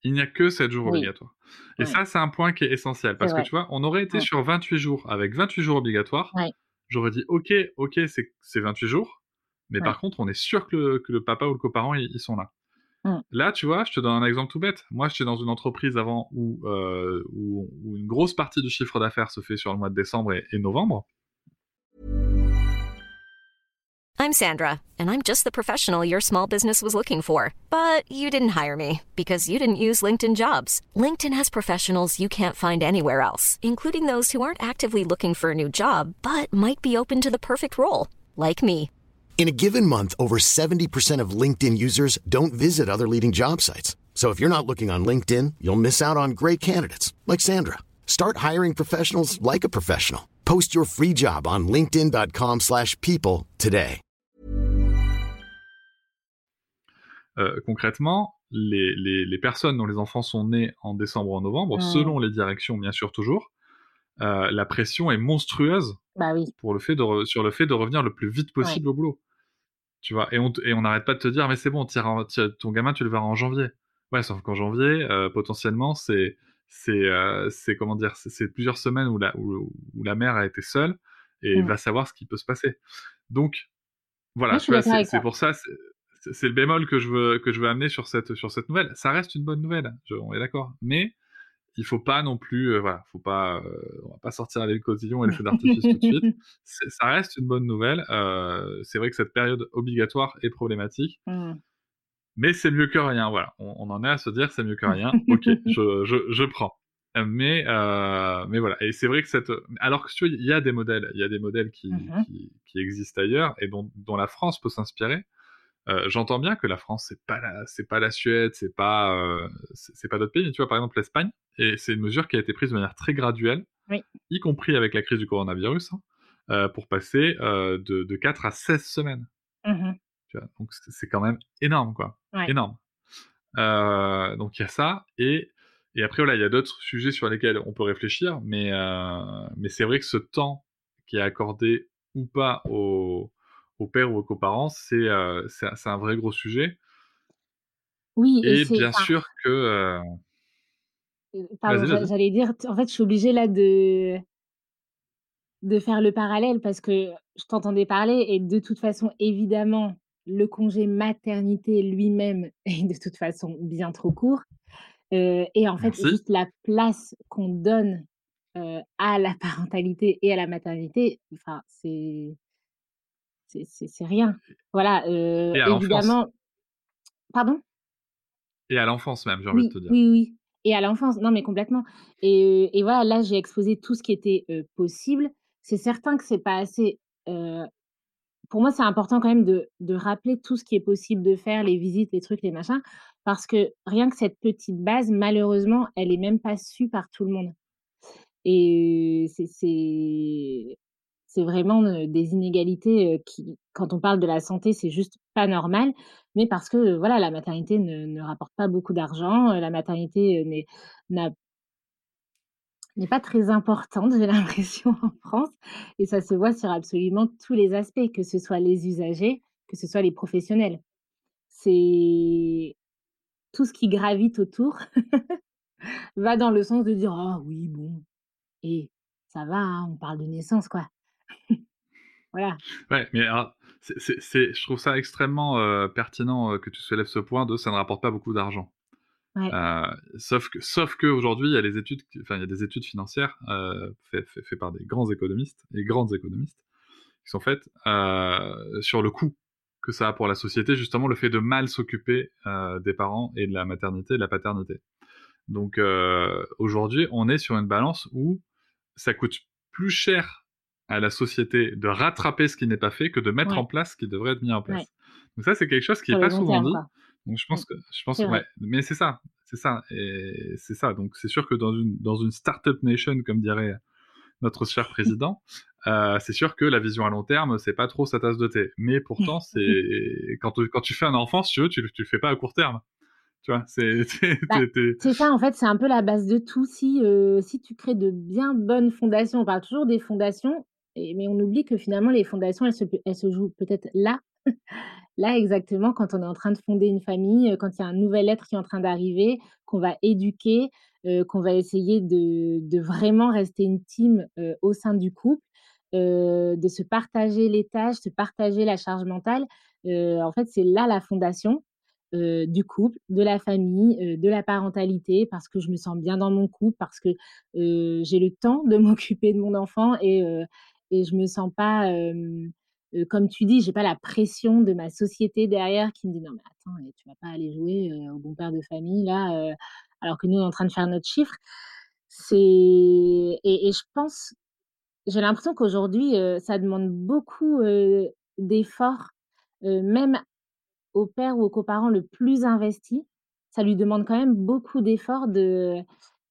Il n'y a que 7 jours Oui. obligatoires et Ouais. ça, c'est un point qui est essentiel parce que vrai. tu vois, on aurait été Mmh. sur 28 jours avec 28 jours obligatoires, Ouais. j'aurais dit: «OK, OK, c'est c'est 28 jours, mais Ouais. par contre, on est sûr que le que le papa ou le coparent, ils ils sont là». Mmh. Là, tu vois, je te donne un exemple tout bête. Moi, j'étais dans une entreprise avant où, heu, où où une grosse partie du chiffre d'affaires se fait sur le mois de décembre et et novembre. I'm Sandra, and I'm just the professional your small business was looking for. But you didn't hire me because you didn't use LinkedIn jobs. LinkedIn has professionals you can't find anywhere else, including those who aren't actively looking for a new job but might be open to the perfect role, like me. In a given month, over 70% of LinkedIn users don't visit other leading job sites. So if you're not looking on LinkedIn, you'll miss out on great candidates like Sandra. Start hiring professionals like a professional. Post your free job on linkedin.com/people slash people today. Heu, concrètement, les les les personnes dont les enfants sont nés en décembre ou en novembre, Mmh. selon les directions, bien sûr, toujours, heu, la pression est monstrueuse Bah oui. pour le fait de re sur le fait de revenir le plus vite possible au boulot. Tu vois? Et on et on n'arrête pas de te dire: «Mais c'est bon, ton gamin, tu le verras en janvier». Ouais, sauf qu'en janvier, heu, potentiellement, c'est c'est, c'est comment dire? C'est plusieurs semaines où la où où la mère a été seule et Mmh. va savoir ce qui peut se passer. Donc voilà, C'est pour ça, c'est le bémol que je veux que je veux amener sur cette sur cette nouvelle. Ça reste une bonne nouvelle, je on est d'accord, mais il faut pas non plus, heu, voilà, faut pas, heu, on va pas sortir les cotillons et les feux d'artifice tout de suite. Ça reste une bonne nouvelle, heu, c'est vrai que cette période obligatoire est problématique, Mmh. mais c'est mieux que rien, voilà. On on en est à se dire: «C'est mieux que rien». OK, je je je prends. Mais heu, mais voilà et c'est vrai que cette, alors que il y a des modèles il y a des modèles qui Mmh qui qui existent ailleurs et dont dont la France peut s'inspirer. Heu, j'entends bien que la France, c'est pas la c'est pas la Suède, c'est pas, heu, c'est pas d'autres pays, mais tu vois, par exemple, l'Espagne et c'est une mesure qui a été prise de manière très graduelle, Oui. y compris avec la crise du coronavirus, hein, heu, pour passer, de de 4 à 16 semaines, Mmh tu vois? Donc c'est quand même énorme, quoi, Ouais. énorme. Donc il y a ça et et après voilà, il y a d'autres sujets sur lesquels on peut réfléchir, mais mais c'est vrai que ce temps qui est accordé ou pas au aux pères ou aux coparents, c'est c'est un vrai gros sujet. Oui, et, et bien sûr que Pardon, j'allais dire, en fait, je suis obligée là de de faire le parallèle parce que je t'entendais parler et de toute façon, évidemment, le congé maternité lui-même est de toute façon bien trop court. et en fait, juste la place qu'on donne à la parentalité et à la maternité, enfin, c'est c'est rien. Voilà, évidemment. Pardon? Et à l'enfance même, j'ai envie de te dire. Oui, oui. Et à l'enfance, non, mais complètement. Et, et voilà, là, j'ai exposé tout ce qui était possible. C'est certain que c'est pas assez. pour moi, c'est important quand même de, de, rappeler tout ce qui est possible de faire, les visites, les trucs, les machins, parce que rien que cette petite base, malheureusement, elle est même pas su par tout le monde. Et c'est c'est vraiment des inégalités qui, quand on parle de la santé, c'est juste pas normal, mais parce que voilà, la maternité ne, rapporte pas beaucoup d'argent, la maternité n'est pas très importante, j'ai l'impression, en France, et ça se voit sur absolument tous les aspects, que ce soit les usagers, que ce soit les professionnels. C'est tout ce qui gravite autour va dans le sens de dire ah oui bon et ça va, hein, on parle de naissance quoi. Voilà. Ouais, mais c'est, je trouve ça extrêmement euh, pertinent euh, que tu soulèves ce point de ça ne rapporte pas beaucoup d'argent. Euh, sauf que, sauf que aujourd'hui, il y a les études, enfin, il y a des études financières faites fait, par des grands économistes et grandes économistes qui sont faites sur le coût que ça a pour la société, justement le fait de mal s'occuper des parents et de la maternité et de la paternité. Donc aujourd'hui, on est sur une balance où ça coûte plus cher à la société de rattraper ce qui n'est pas fait que de mettre en place ce qui devrait être mis en place. Donc ça, c'est quelque chose qui n'est pas souvent dit. Donc je pense que, je pense, ouais, mais c'est ça, c'est ça, et c'est ça. Donc c'est sûr que dans une dans une startup nation, comme dirait notre cher président, euh, c'est sûr que la vision à long terme, c'est pas trop sa tasse de thé. Mais pourtant, c'est quand, quand tu fais un enfant, si tu veux, tu, tu le fais pas à court terme. Tu vois, c'est bah, c'est ça en fait, c'est un peu la base de tout. Si euh, si tu crées de bien bonnes fondations, on parle toujours des fondations, mais on oublie que finalement, les fondations, elles se, jouent peut-être là. là, exactement, quand on est en train de fonder une famille, quand il y a un nouvel être qui est en train d'arriver, qu'on va éduquer, qu'on va essayer de, vraiment rester une team au sein du couple, de se partager les tâches, se partager la charge mentale. en fait, c'est là la fondation. du couple, de la famille, de la parentalité, parce que je me sens bien dans mon couple, parce que j'ai le temps de m'occuper de mon enfant et, et je me sens pas, comme tu dis, j'ai pas la pression de ma société derrière qui me dit non mais attends, tu vas pas aller jouer au bon père de famille là, alors que nous on est en train de faire notre chiffre. C'est et, et, je pense, j'ai l'impression qu'aujourd'hui ça demande beaucoup d'efforts, même au père ou aux coparents le plus investi, ça lui demande quand même beaucoup d'efforts de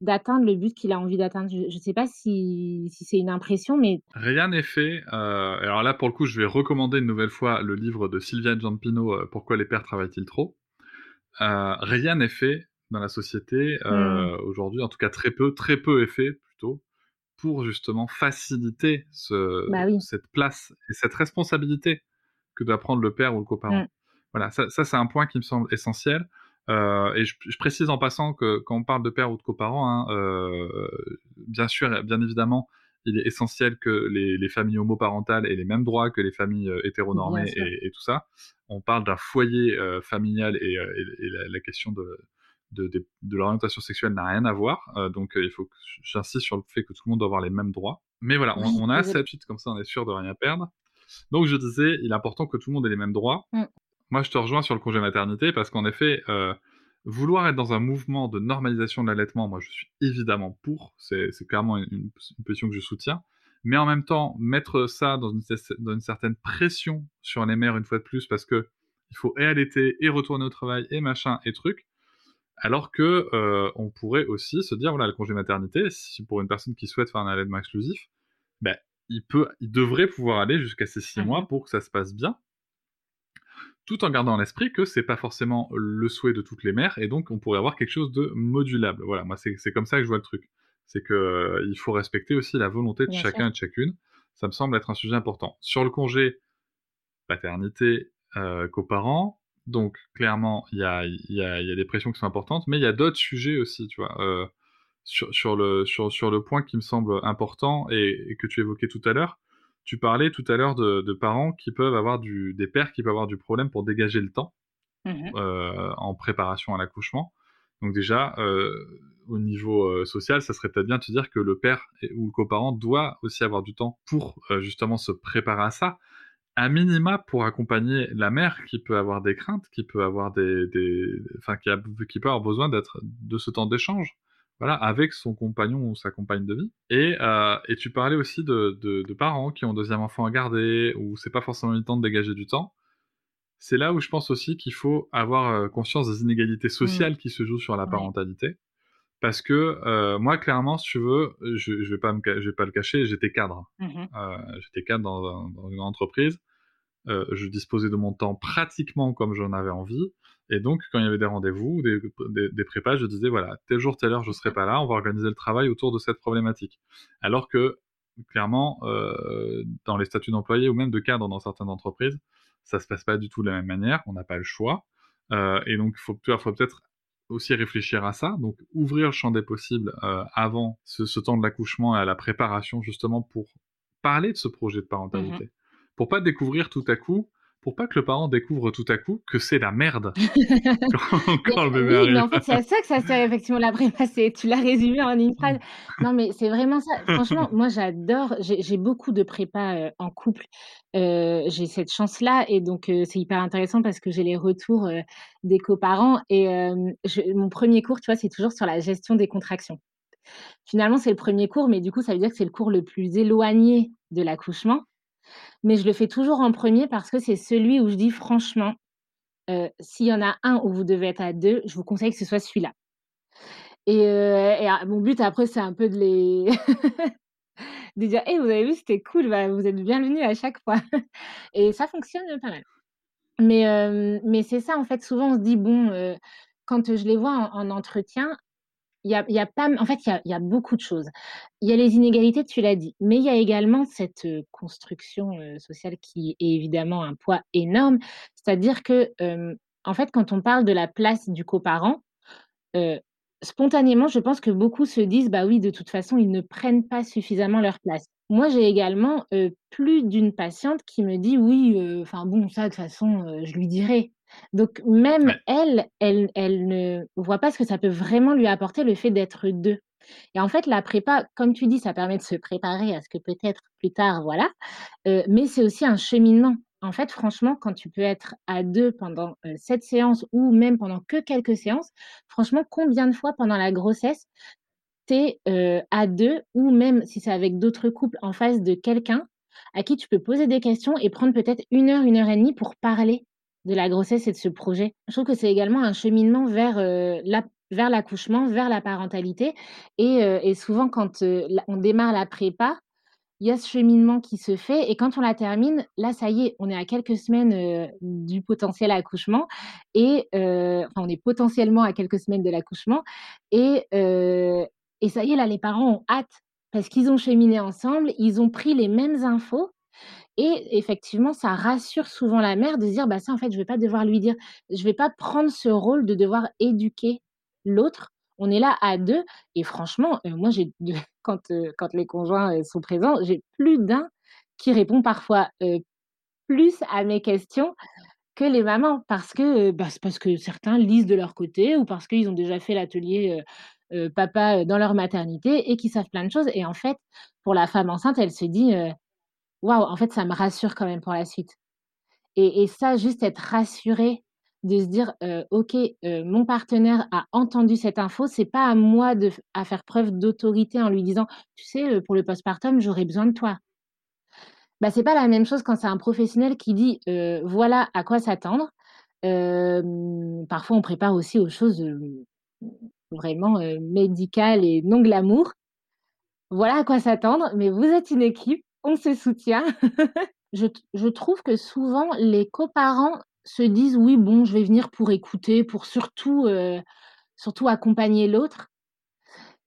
d'atteindre le but qu'il a envie d'atteindre. Je ne sais pas si, si c'est une impression, mais... Rien n'est fait. Euh, alors là, pour le coup, je vais recommander une nouvelle fois le livre de Sylvia Giampino, euh, Pourquoi les pères travaillent-ils trop? Euh, Rien n'est fait dans la société hmm. aujourd'hui, en tout cas très peu, très peu est fait plutôt, pour justement faciliter ce, bah cette place et cette responsabilité que doit prendre le père ou le coparent. Hmm. Voilà, ça, ça c'est un point qui me semble essentiel. Euh, et je, précise en passant que quand on parle de père ou de coparents, hein, euh, bien sûr, bien évidemment, il est essentiel que les, familles homoparentales aient les mêmes droits que les familles euh, hétéronormées et, tout ça. On parle d'un foyer familial et, la, question de, de, de, l'orientation sexuelle n'a rien à voir. donc il faut que j'insiste sur le fait que tout le monde doit avoir les mêmes droits. Mais voilà, on, a cette suite, comme ça on est sûr de rien perdre. Donc je disais, il est important que tout le monde ait les mêmes droits. Mm. Moi, je te rejoins sur le congé maternité parce qu'en effet, euh, vouloir être dans un mouvement de normalisation de l'allaitement, moi, je suis évidemment pour. C'est clairement une, position que je soutiens. Mais en même temps, mettre ça dans une, certaine pression sur les mères une fois de plus parce que il faut et allaiter et retourner au travail et machin et truc. Alors que euh, on pourrait aussi se dire voilà le congé maternité, si pour une personne qui souhaite faire un allaitement exclusif, ben il peut, il devrait pouvoir aller jusqu'à ces six mois pour que ça se passe bien tout en gardant à l'esprit que c'est pas forcément le souhait de toutes les mères, et donc on pourrait avoir quelque chose de modulable. Voilà, moi c'est comme ça que je vois le truc. C'est que euh, il faut respecter aussi la volonté de chacun et de chacune. Ça me semble être un sujet important. Sur le congé, paternité, euh, coparents. Donc clairement, il y a, y, a, y a, des pressions qui sont importantes, mais il y a d'autres sujets aussi, tu vois. Euh, sur, sur, le, sur, sur le point qui me semble important et, que tu évoquais tout à l'heure, tu parlais tout à l'heure de, de, parents qui peuvent avoir du, des pères qui peuvent avoir du problème pour dégager le temps mmh euh, en préparation à l'accouchement. Donc déjà, euh, au niveau euh, social, ça serait peut-être bien de te dire que le père ou le coparent doit aussi avoir du temps pour euh, justement se préparer à ça. À minima pour accompagner la mère qui peut avoir des craintes, qui peut avoir des, des... enfin qui, a, qui peut avoir besoin d'être de ce temps d'échange, voilà, avec son compagnon ou sa compagne de vie. Et, euh, et tu parlais aussi de, de, de, parents qui ont deuxième enfant à garder, où c'est pas forcément le temps de dégager du temps c'est là où je pense aussi qu'il faut avoir euh, conscience des inégalités sociales mmh. qui se jouent sur la parentalité. Parce que euh, moi, clairement, si tu veux, je, je vais pas me, je vais pas le cacher, j'étais cadre. Mmh euh, j'étais cadre dans, dans, une entreprise. Euh, je disposais de mon temps pratiquement comme j'en avais envie. Et donc, quand il y avait des rendez-vous, des, des, des, prépas, je disais voilà, tel jour, telle heure, je serai pas là. On va organiser le travail autour de cette problématique. Alors que clairement, euh, dans les statuts d'employés ou même de cadre dans certaines entreprises, ça se passe pas du tout de la même manière, on n'a pas le choix. Euh, et donc, il faut, faut peut-être aussi réfléchir à ça, donc ouvrir le champ des possibles euh, avant ce, ce, temps de l'accouchement et à la préparation justement pour parler de ce projet de parentalité. Mmh pour pas découvrir tout à coup pour pas que le parent découvre tout à coup que c'est la merde quand, le bébé oui, arrive. Mais en fait, c'est à ça que ça sert effectivement la prépa. Tu l'as résumé en une phrase. Non, mais c'est vraiment ça. Franchement, moi, j'adore. J'ai beaucoup de prépa euh, en couple. Euh, j'ai cette chance-là et donc euh, c'est hyper intéressant parce que j'ai les retours des coparents et je, mon premier cours, tu vois, c'est toujours sur la gestion des contractions. Finalement, c'est le premier cours, mais du coup, ça veut dire que c'est le cours le plus éloigné de l'accouchement mais je le fais toujours en premier parce que c'est celui où je dis franchement, euh, s'il y en a un où vous devez être à deux, je vous conseille que ce soit celui-là. Et, euh, mon but après, c'est un peu de les de dire, hey, vous avez vu, c'était cool, bah, vous êtes bienvenus à chaque fois. et ça fonctionne pas mal. Mais, euh, mais c'est ça, en fait, souvent on se dit, bon, quand je les vois en entretien, il y a, pas, en fait, il y a, beaucoup de choses. Il y a les inégalités, tu l'as dit, mais il y a également cette construction sociale qui est évidemment un poids énorme. C'est-à-dire que, en fait, quand on parle de la place du coparent, spontanément, je pense que beaucoup se disent, bah oui, de toute façon, ils ne prennent pas suffisamment leur place. Moi, j'ai également plus d'une patiente qui me dit, oui, enfin bon, ça, de toute façon, je lui dirai. Donc même elle, elle, elle ne voit pas ce que ça peut vraiment lui apporter le fait d'être deux. Et en fait, la prépa, comme tu dis, ça permet de se préparer à ce que peut-être plus tard, voilà. Euh, mais c'est aussi un cheminement. En fait, franchement, quand tu peux être à deux pendant euh, cette séance ou même pendant que quelques séances, franchement, combien de fois pendant la grossesse tu es euh, à deux ou même si c'est avec d'autres couples en face de quelqu'un à qui tu peux poser des questions et prendre peut-être une heure, une heure et demie pour parler? De la grossesse et de ce projet. Je trouve que c'est également un cheminement vers euh, la vers l'accouchement, vers la parentalité. Et, euh, et souvent, quand euh, on démarre la prépa, il y a ce cheminement qui se fait. Et quand on la termine, là, ça y est, on est à quelques semaines du potentiel accouchement. Et enfin, on est potentiellement à quelques semaines de l'accouchement. Et, et ça y est, là, les parents ont hâte parce qu'ils ont cheminé ensemble, ils ont pris les mêmes infos. Et effectivement, ça rassure souvent la mère de se dire, bah ça, en fait, je vais pas devoir lui dire, je vais pas prendre ce rôle de devoir éduquer l'autre. On est là à deux. Et franchement, euh, moi, j'ai quand, euh, quand les conjoints euh, sont présents, j'ai plus d'un qui répond parfois plus à mes questions que les mamans, parce que bah, parce que certains lisent de leur côté ou parce qu'ils ont déjà fait l'atelier papa dans leur maternité et qui savent plein de choses. Et en fait, pour la femme enceinte, elle se dit waouh, en fait, ça me rassure quand même pour la suite. Et, ça, juste être rassuré de se dire, euh, ok, euh, mon partenaire a entendu cette info, c'est pas à moi de à faire preuve d'autorité en lui disant, tu sais, euh, pour le postpartum, j'aurais besoin de toi. Bah, c'est pas la même chose quand c'est un professionnel qui dit, voilà à quoi s'attendre. parfois, on prépare aussi aux choses vraiment médicales et non glamour. Voilà à quoi s'attendre, mais vous êtes une équipe, on se soutient. je, je, trouve que souvent, les coparents se disent oui, bon, je vais venir pour écouter, pour surtout, euh, surtout accompagner l'autre.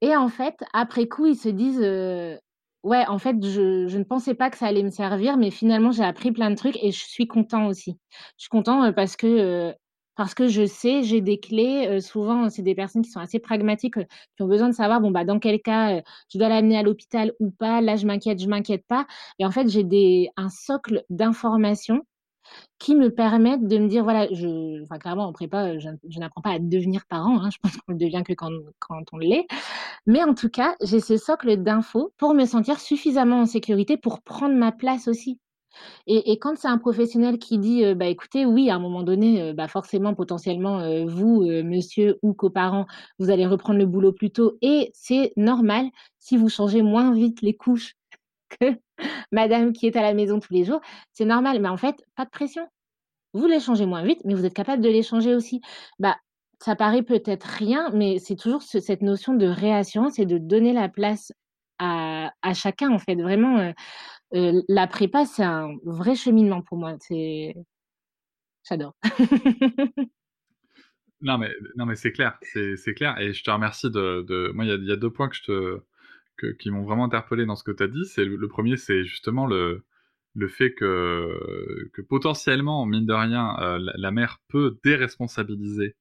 Et en fait, après coup, ils se disent euh, ouais, en fait, je je ne pensais pas que ça allait me servir, mais finalement, j'ai appris plein de trucs et je suis content aussi. Je suis content, heu, parce que, parce que je sais, j'ai des clés, heu, souvent, c'est des personnes qui sont assez pragmatiques, heu, qui ont besoin de savoir, bon, bah, dans quel cas, heu, je dois l'amener à l'hôpital ou pas, là, je m'inquiète, je m'inquiète pas et en fait, j'ai un socle d'informations qui me permettent de me dire, voilà, je enfin, clairement, en prépa, je n'apprends pas à devenir parent, hein, je pense qu'on le devient que quand on l'est. Mais en tout cas, j'ai ce socle d'infos pour me sentir suffisamment en sécurité pour prendre ma place aussi. Et quand c'est un professionnel qui dit, heu: «Bah, écoutez, oui, à un moment donné, heu, bah, forcément, potentiellement, heu, vous, monsieur ou coparent, vous allez reprendre le boulot plus tôt et c'est normal si vous changez moins vite les couches que madame qui est à la maison tous les jours, c'est normal». Mais en fait, pas de pression. Vous les changez moins vite, mais vous êtes capable de les changer aussi. Bah, ça paraît peut-être rien, mais c'est toujours ce cette notion de réassurance et de donner la place à à chacun, en fait. Vraiment, heu, la prépa, c'est un vrai cheminement pour moi. C'est j'adore. Non mais non mais c'est clair, c'est c'est clair et je te remercie de de moi il y a il y a 2 points que je te que qui m'ont vraiment interpellé dans ce que tu as dit. C'est le le 1er, c'est justement le le fait que que potentiellement, mine de rien, heu, la la mère peut déresponsabiliser,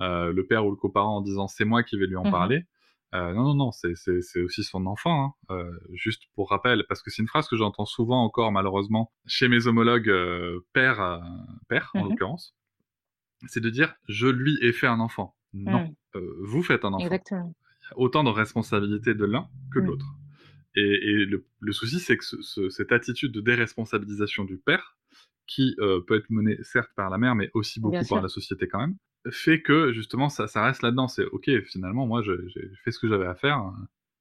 heu, le père ou le coparent en disant: «C'est moi qui vais lui en Mmh mh. parler». Heu, non, non, non, c'est aussi son enfant, hein. Heu, juste pour rappel, parce que c'est une phrase que j'entends souvent encore malheureusement chez mes homologues, heu, pères, heu, pères en Mmh mh. l'occurrence, c'est de dire: «Je lui ai fait un enfant». Non, Mmh. vous faites un enfant. Exactement. Il y a autant de responsabilités de l'un que de Mmh. l'autre et et le le souci, c'est que ce ce cette attitude de déresponsabilisation du père qui, peut être menée certes par la mère, mais aussi beaucoup par la société quand même, fait que justement ça ça reste là-dedans. C'est OK, finalement moi j'ai fait ce que j'avais à faire, heu,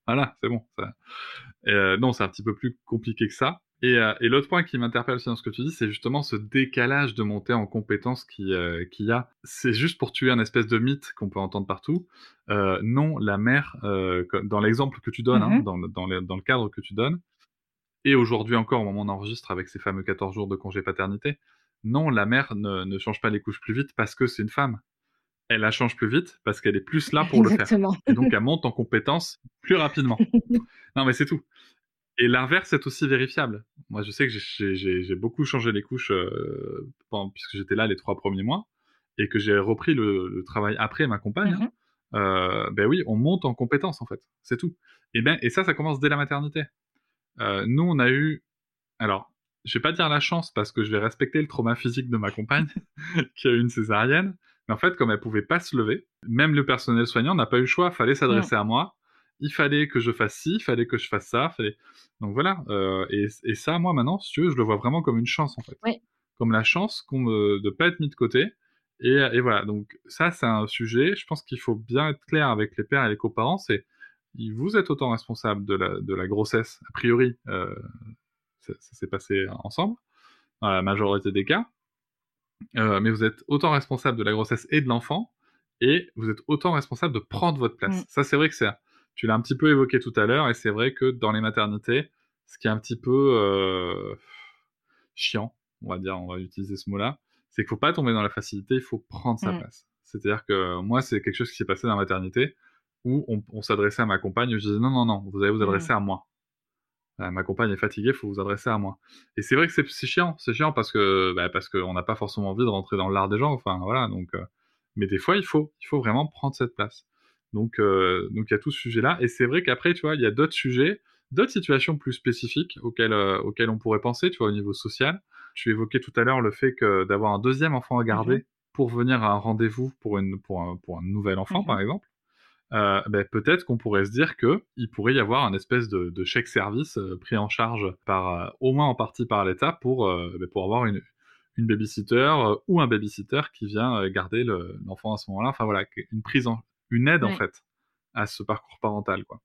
voilà, c'est bon, ça heu, non, c'est un petit peu plus compliqué que ça et heu et l'autre point qui m'interpelle aussi dans ce que tu dis, c'est justement ce décalage de montée en compétences qui, heu, qu'il y a. C'est juste pour tuer un espèce de mythe qu'on peut entendre partout. Non, la mère, dans l'exemple que tu donnes, hein, mh. dans le dans le dans le cadre que tu donnes et aujourd'hui encore au moment où on enregistre avec ces fameux 14 jours de congé paternité, non, la mère ne ne change pas les couches plus vite parce que c'est une femme. Elle la change plus vite parce qu'elle est plus là pour le faire et donc elle monte en compétences plus rapidement. Non mais c'est tout et l'inverse est aussi vérifiable. Moi, je sais que j'ai beaucoup changé les couches, pen puisque j'étais là les 3 premiers mois et que j'ai repris le le travail après ma compagne, Mmh hein. Heu, beh, oui, on monte en compétences, en fait, c'est tout et ben et ça, ça commence dès la maternité. Heu, nous, on a eu alors, je vais pas dire la chance parce que je vais respecter le trauma physique de ma compagne qui a eu une césarienne, en fait, comme elle pouvait pas se lever, même le personnel soignant n'a pas eu le choix, fallait s'adresser à moi. Il fallait que je fasse ci, il fallait que je fasse ça, fallait donc voilà, heu et et ça, moi, maintenant, si tu veux, je le vois vraiment comme une chance, en fait. Comme la chance qu'on me de pas être mis de côté et et voilà, donc ça, c'est un sujet, je pense qu'il faut bien être clair avec les pères et les coparents, c'est vous êtes autant responsables de la de la grossesse, a priori, heu, ça ça s'est passé ensemble, dans la majorité des cas, heu, mais vous êtes autant responsables de la grossesse et de l'enfant et vous êtes autant responsables de prendre votre Mmh. place. Ça, c'est vrai que c'est tu l'as un petit peu évoqué tout à l'heure et c'est vrai que dans les maternités, ce qui est un petit peu, heu, chiant, on va dire, on va utiliser ce mot-là, c'est qu'il faut pas tomber dans la facilité, il faut prendre sa Mmh. place. C'est-à-dire que moi, c'est quelque chose qui s'est passé dans la maternité où on on s'adressait à ma compagne, je disais: «Non, non, non, vous allez vous Mmh. adresser à moi. Heu, ma compagne est fatiguée, il faut vous adresser à moi» et c'est vrai que c'est chiant, c'est chiant parce que, bah, parce qu'on n'a pas forcément envie de rentrer dans l'art des gens, enfin voilà, donc heu, mais des fois, il faut il faut vraiment prendre cette place. Donc heu, donc il y a tout ce sujet-là. Et c'est vrai qu'après, tu vois, il y a d'autres sujets, d'autres situations plus spécifiques auxquelles, auxquelles on pourrait penser, tu vois, au niveau social. Tu évoquais tout à l'heure le fait que d'avoir un 2e enfant à Mmh garder pour venir à un rendez-vous pour une pour un pour un nouvel enfant, Mmh par exemple, heu, beh, peut-être qu'on pourrait se dire qu'il pourrait y avoir un espèce de de chèque service, heu, pris en charge par, heu, au moins en partie par l'État pour, beh, pour avoir une une baby-sitter, ou un baby-sitter qui vient, garder le l'enfant à ce moment-là. Enfin voilà, une prise en une aide, en fait, à ce parcours parental, quoi.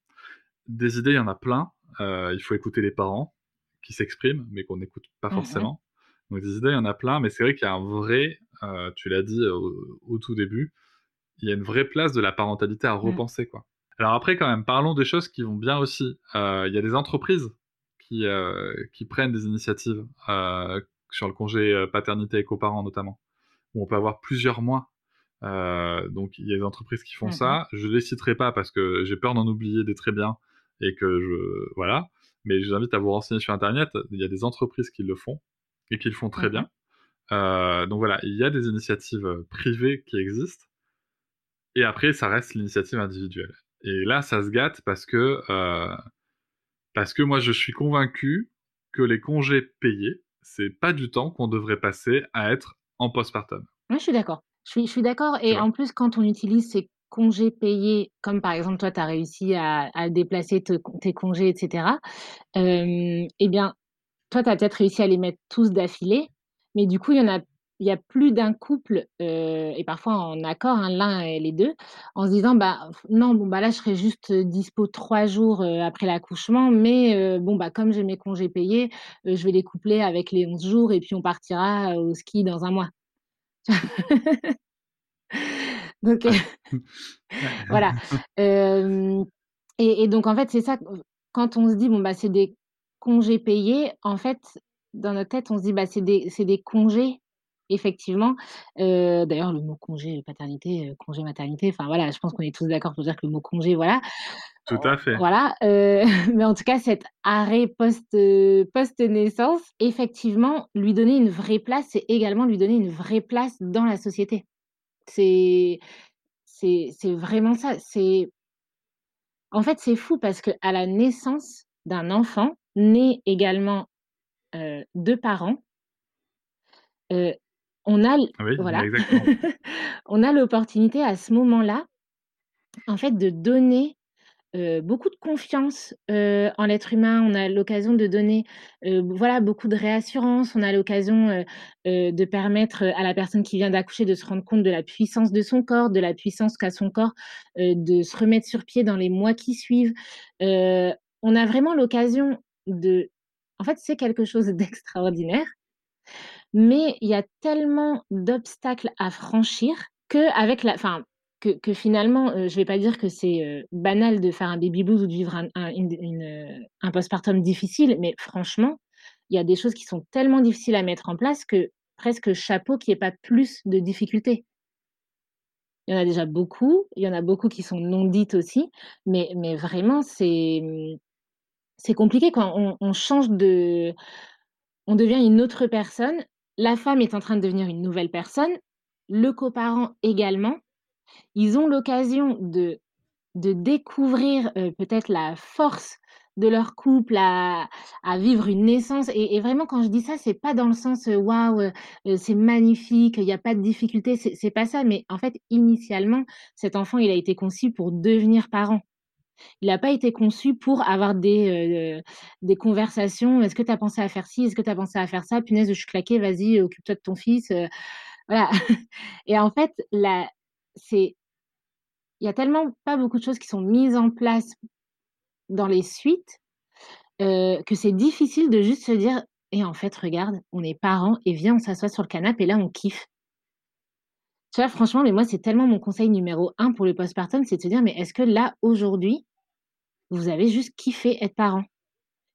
Des idées, il y en a plein, il faut écouter les parents qui s'expriment, mais qu'on n'écoute pas Mmh forcément. Donc des idées, il y en a plein, mais c'est vrai qu'il y a un vrai, tu l'as dit au au tout début, il y a une vraie place de la parentalité à Mmh. repenser, quoi. Alors après quand même, parlons des choses qui vont bien aussi. Heu, il y a des entreprises qui, heu, qui prennent des initiatives, heu, sur le congé, paternité et coparents notamment, où on peut avoir plusieurs mois. Donc il y a des entreprises qui font Mmh ça. Je les citerai pas parce que j'ai peur d'en oublier des très bien et que je voilà, mais je vous invite à vous renseigner sur Internet. Il y a des entreprises qui le font et qui le font très bien. Euh, donc voilà, il y a des initiatives euh, privées qui existent. Et après, ça reste l'initiative individuelle. Et là, ça se gâte parce que, euh, parce que moi, je suis convaincu que les congés payés, c'est pas du temps qu'on devrait passer à être en postpartum. Moi, je suis d'accord. Je suis, je suis d'accord. Et en plus, quand on utilise ces congés payés, comme par exemple, toi, tu as réussi à, à déplacer tes congés, etc., euh, eh bien, toi, tu as peut-être réussi à les mettre tous d'affilée. Mais du coup, il y en a il y a plus d'un couple, euh, et parfois en accord, hein, l'un et les deux, en se disant bah non, bon bah là je serai juste dispo trois jours euh, après l'accouchement, mais euh, bon bah comme j'ai mes congés payés, je vais les coupler avec les 11 jours et puis on partira au ski dans un mois. donc voilà. Et, et, donc en fait c'est ça quand on se dit bon bah c'est des congés payés, en fait dans notre tête, on se dit, bah, c'est des, des congés, effectivement. D'ailleurs, le mot congé paternité, congé maternité, enfin voilà, je pense qu'on est tous d'accord pour dire que le mot congé, voilà. Tout à fait. Voilà, mais en tout cas, cet arrêt post, post-naissance, effectivement, lui donner une vraie place, c'est également lui donner une vraie place dans la société. C'est, c'est, c'est vraiment ça. C'est, en fait, c'est fou parce que à la naissance d'un enfant, naît également euh, deux parents, on a, voilà, on a l'opportunité à ce moment-là, en fait, de donner euh, beaucoup de confiance en l'être humain. On a l'occasion de donner, voilà, beaucoup de réassurance. On a l'occasion de permettre à la personne qui vient d'accoucher de se rendre compte de la puissance de son corps, de la puissance qu'a son corps, de se remettre sur pied dans les mois qui suivent. on a vraiment l'occasion de en fait, c'est quelque chose d'extraordinaire, mais il y a tellement d'obstacles à franchir que avec la, que, finalement, euh, je ne vais pas dire que c'est euh, banal de faire un baby blues ou de vivre un, un, postpartum difficile, mais franchement, il y a des choses qui sont tellement difficiles à mettre en place que presque chapeau qu'il n'y ait pas plus de difficultés. Il y en a déjà beaucoup, il y en a beaucoup qui sont non dites aussi, mais, mais vraiment, c'est c'est compliqué quand on, change de. On devient une autre personne. La femme est en train de devenir une nouvelle personne. Le coparent également. Ils ont l'occasion de, de découvrir euh, peut-être la force de leur couple à, vivre une naissance. Et, vraiment, quand je dis ça, c'est pas dans le sens euh, waouh, euh, c'est magnifique, il n'y a pas de difficulté, c'est pas ça. Mais en fait, initialement, cet enfant, il a été conçu pour devenir parent. Il n'a pas été conçu pour avoir des, euh, conversations. Est-ce que tu as pensé à faire ci Est-ce que tu as pensé à faire ça Punaise, je suis claquée, vas-y, occupe-toi de ton fils. Euh, voilà. Et en fait, là, c'est. Il y a tellement pas beaucoup de choses qui sont mises en place dans les suites euh, que c'est difficile de juste se dire et en fait, regarde, on est parents et viens, on s'assoit sur le canapé et là, on kiffe. Franchement, mais moi, c'est tellement mon conseil numéro un pour le postpartum, c'est de se dire, mais est-ce que là, aujourd'hui, vous avez juste kiffé être parent?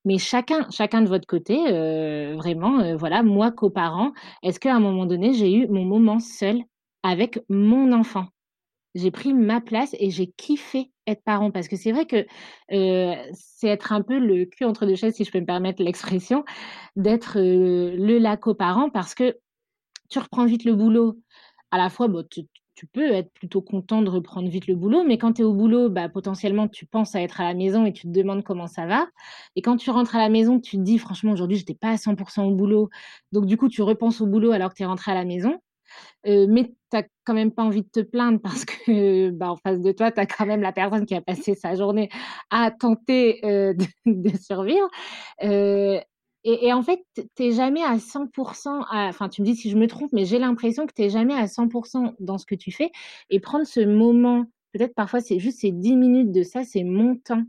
Mais chacun, chacun de votre côté, euh, vraiment, euh, voilà, moi, coparent, est-ce qu'à un moment donné, j'ai eu mon moment seul avec mon enfant? J'ai pris ma place et j'ai kiffé être parent. Parce que c'est vrai que euh, c'est être un peu le cul entre deux chaises, si je peux me permettre l'expression, d'être le la coparent parce que tu reprends vite le boulot, à la fois, bah, tu, peux être plutôt content de reprendre vite le boulot, mais quand tu es au boulot, bah, potentiellement, tu penses à être à la maison et tu te demandes comment ça va. Et quand tu rentres à la maison, tu te dis, franchement, aujourd'hui, je n'étais pas à 100% au boulot. Donc, du coup, tu repenses au boulot alors que tu es rentré à la maison. Euh, mais tu n'as quand même pas envie de te plaindre parce que bah, en face de toi, tu as quand même la personne qui a passé sa journée à tenter euh, de, survivre. Euh, et, en fait, tu n'es jamais à 100%, enfin, tu me dis si je me trompe, mais j'ai l'impression que tu n'es jamais à 100% dans ce que tu fais. Et prendre ce moment, peut-être parfois c'est juste ces 10 minutes de ça, c'est mon temps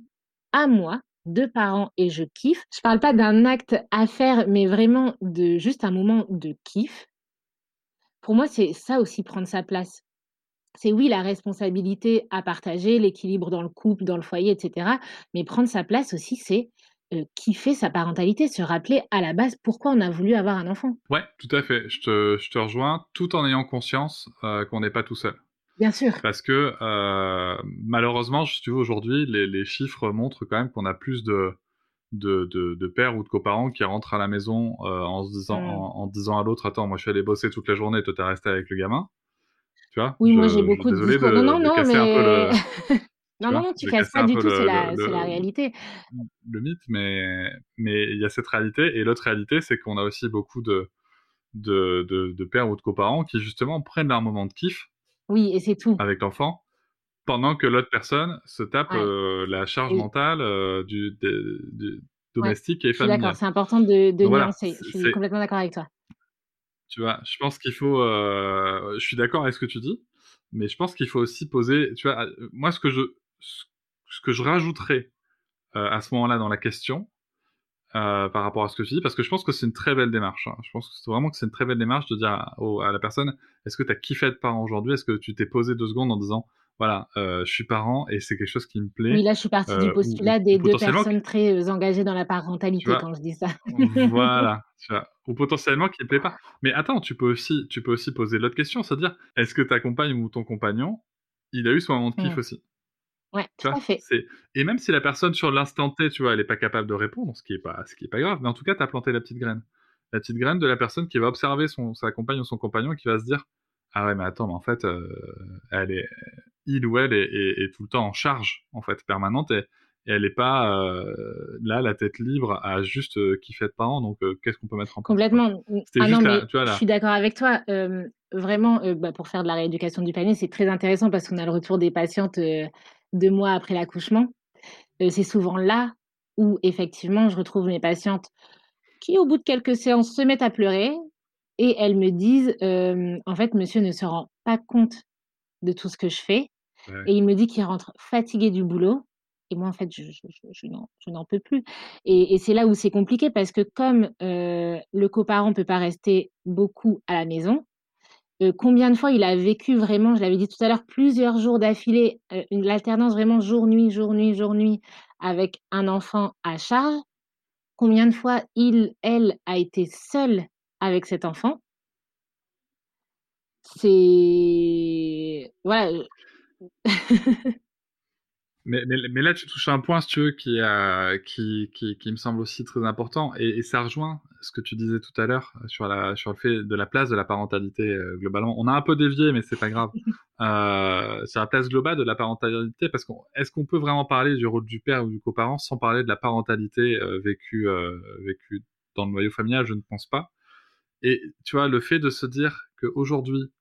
à moi, de parents, et je kiffe. Je parle pas d'un acte à faire, mais vraiment de juste un moment de kiff. Pour moi, c'est ça aussi prendre sa place. C'est oui, la responsabilité à partager, l'équilibre dans le couple, dans le foyer, etc. Mais prendre sa place aussi, c'est kiffer sa parentalité, se rappeler à la base pourquoi on a voulu avoir un enfant. Ouais, tout à fait. Je te, je te rejoins, tout en ayant conscience euh, qu'on n'est pas tout seul. Bien sûr. Parce que euh, malheureusement, tu vois, aujourd'hui, les, les, chiffres montrent quand même qu'on a plus de, de, de, de pères ou de coparents qui rentrent à la maison euh, en se disant Mm. en, en disant à l'autre attends moi je suis allé bosser toute la journée toi t'es resté avec le gamin tu vois? Oui, moi j'ai je- beaucoup de désolé discours. de, non, non, non, casser un peu le, mais non, vois, non, non, tu casses pas du tout, c'est la, réalité. le mythe mais mais il y a cette réalité et l'autre réalité c'est qu'on a aussi beaucoup de de, de de pères ou de coparents qui justement prennent leur moment de kiff Oui, et c'est tout. avec l'enfant pendant que l'autre personne se tape Ouais. euh, la charge Oui. mentale euh, du, domestique et familiale. d'accord, c'est important de, de voilà, nuancer. Je suis complètement d'accord avec toi. Tu vois, je pense qu'il faut. euh, je suis d'accord avec ce que tu dis, mais je pense qu'il faut aussi poser. Tu vois, moi, ce que je, ce que je rajouterais euh, à ce moment-là dans la question, euh, par rapport à ce que tu dis, parce que je pense que c'est une très belle démarche. hein. Je pense que vraiment que c'est une très belle démarche de dire à, au- à la personne est-ce que tu as kiffé être parent aujourd'hui? Est-ce que tu t'es posé deux secondes en disant voilà, euh, je suis parent et c'est quelque chose qui me plaît Oui, là, je suis partie du postulat ou des deux personnes très engagées dans la parentalité vois, quand je dis ça. voilà, tu vois? Ou potentiellement qui ne plaît pas. Mais attends, tu peux aussi, tu peux aussi poser l'autre question, c'est-à-dire, est-ce que ta compagne ou ton compagnon, il a eu son moment de kiff aussi? Ouais, tout à fait. Et même si la personne sur l'instant T, tu vois, elle n'est pas capable de répondre, ce qui est pas, ce qui est pas grave, mais en tout cas, tu as planté la petite graine. La petite graine de la personne qui va observer son, sa compagne ou son compagnon et qui va se dire, ah ouais, mais attends, mais en fait, euh, elle est, il ou elle est, est- est tout le temps en charge, en fait, permanente, et, et elle n'est pas euh, là, la tête libre, à juste euh, kiffer être parent, donc euh, qu'est-ce qu'on peut mettre en place Complètement. Ah non, mais tu vois, je suis d'accord avec toi. Vraiment, euh, bah, pour faire de la rééducation du panier, c'est très intéressant parce qu'on a le retour des patientes euh, deux mois après l'accouchement. Euh, c'est souvent là où, effectivement, je retrouve mes patientes qui, au bout de quelques séances, se mettent à pleurer et elles me disent, euh, en fait, monsieur ne se rend pas compte de tout ce que je fais. Ouais. Et il me dit qu'il rentre fatigué du boulot. Et moi, en fait, je, je, je- je n'en, peux plus. Et, et c'est là où c'est compliqué parce que comme euh, le coparent ne peut pas rester beaucoup à la maison, euh, combien de fois il a vécu vraiment, je l'avais dit tout à l'heure, plusieurs jours d'affilée, euh, une alternance vraiment jour-nuit, jour-nuit, jour-nuit avec un enfant à charge. Combien de fois il, elle, a été seule avec cet enfant? C'est... Voilà. Mais, mais, mais là, tu touches à un point, si tu veux, qui, a, qui, qui, qui me semble aussi très important, et, et ça rejoint ce que tu disais tout à l'heure sur, la, sur le fait de la place de la parentalité euh, globalement. On a un peu dévié, mais c'est pas grave. Euh, sur la place globale de la parentalité, parce qu'on est-ce qu'on peut vraiment parler du rôle du père ou du coparent sans parler de la parentalité euh, vécue, euh, vécue dans le noyau familial? Je ne pense pas. Et tu vois, le fait de se dire qu'aujourd'hui,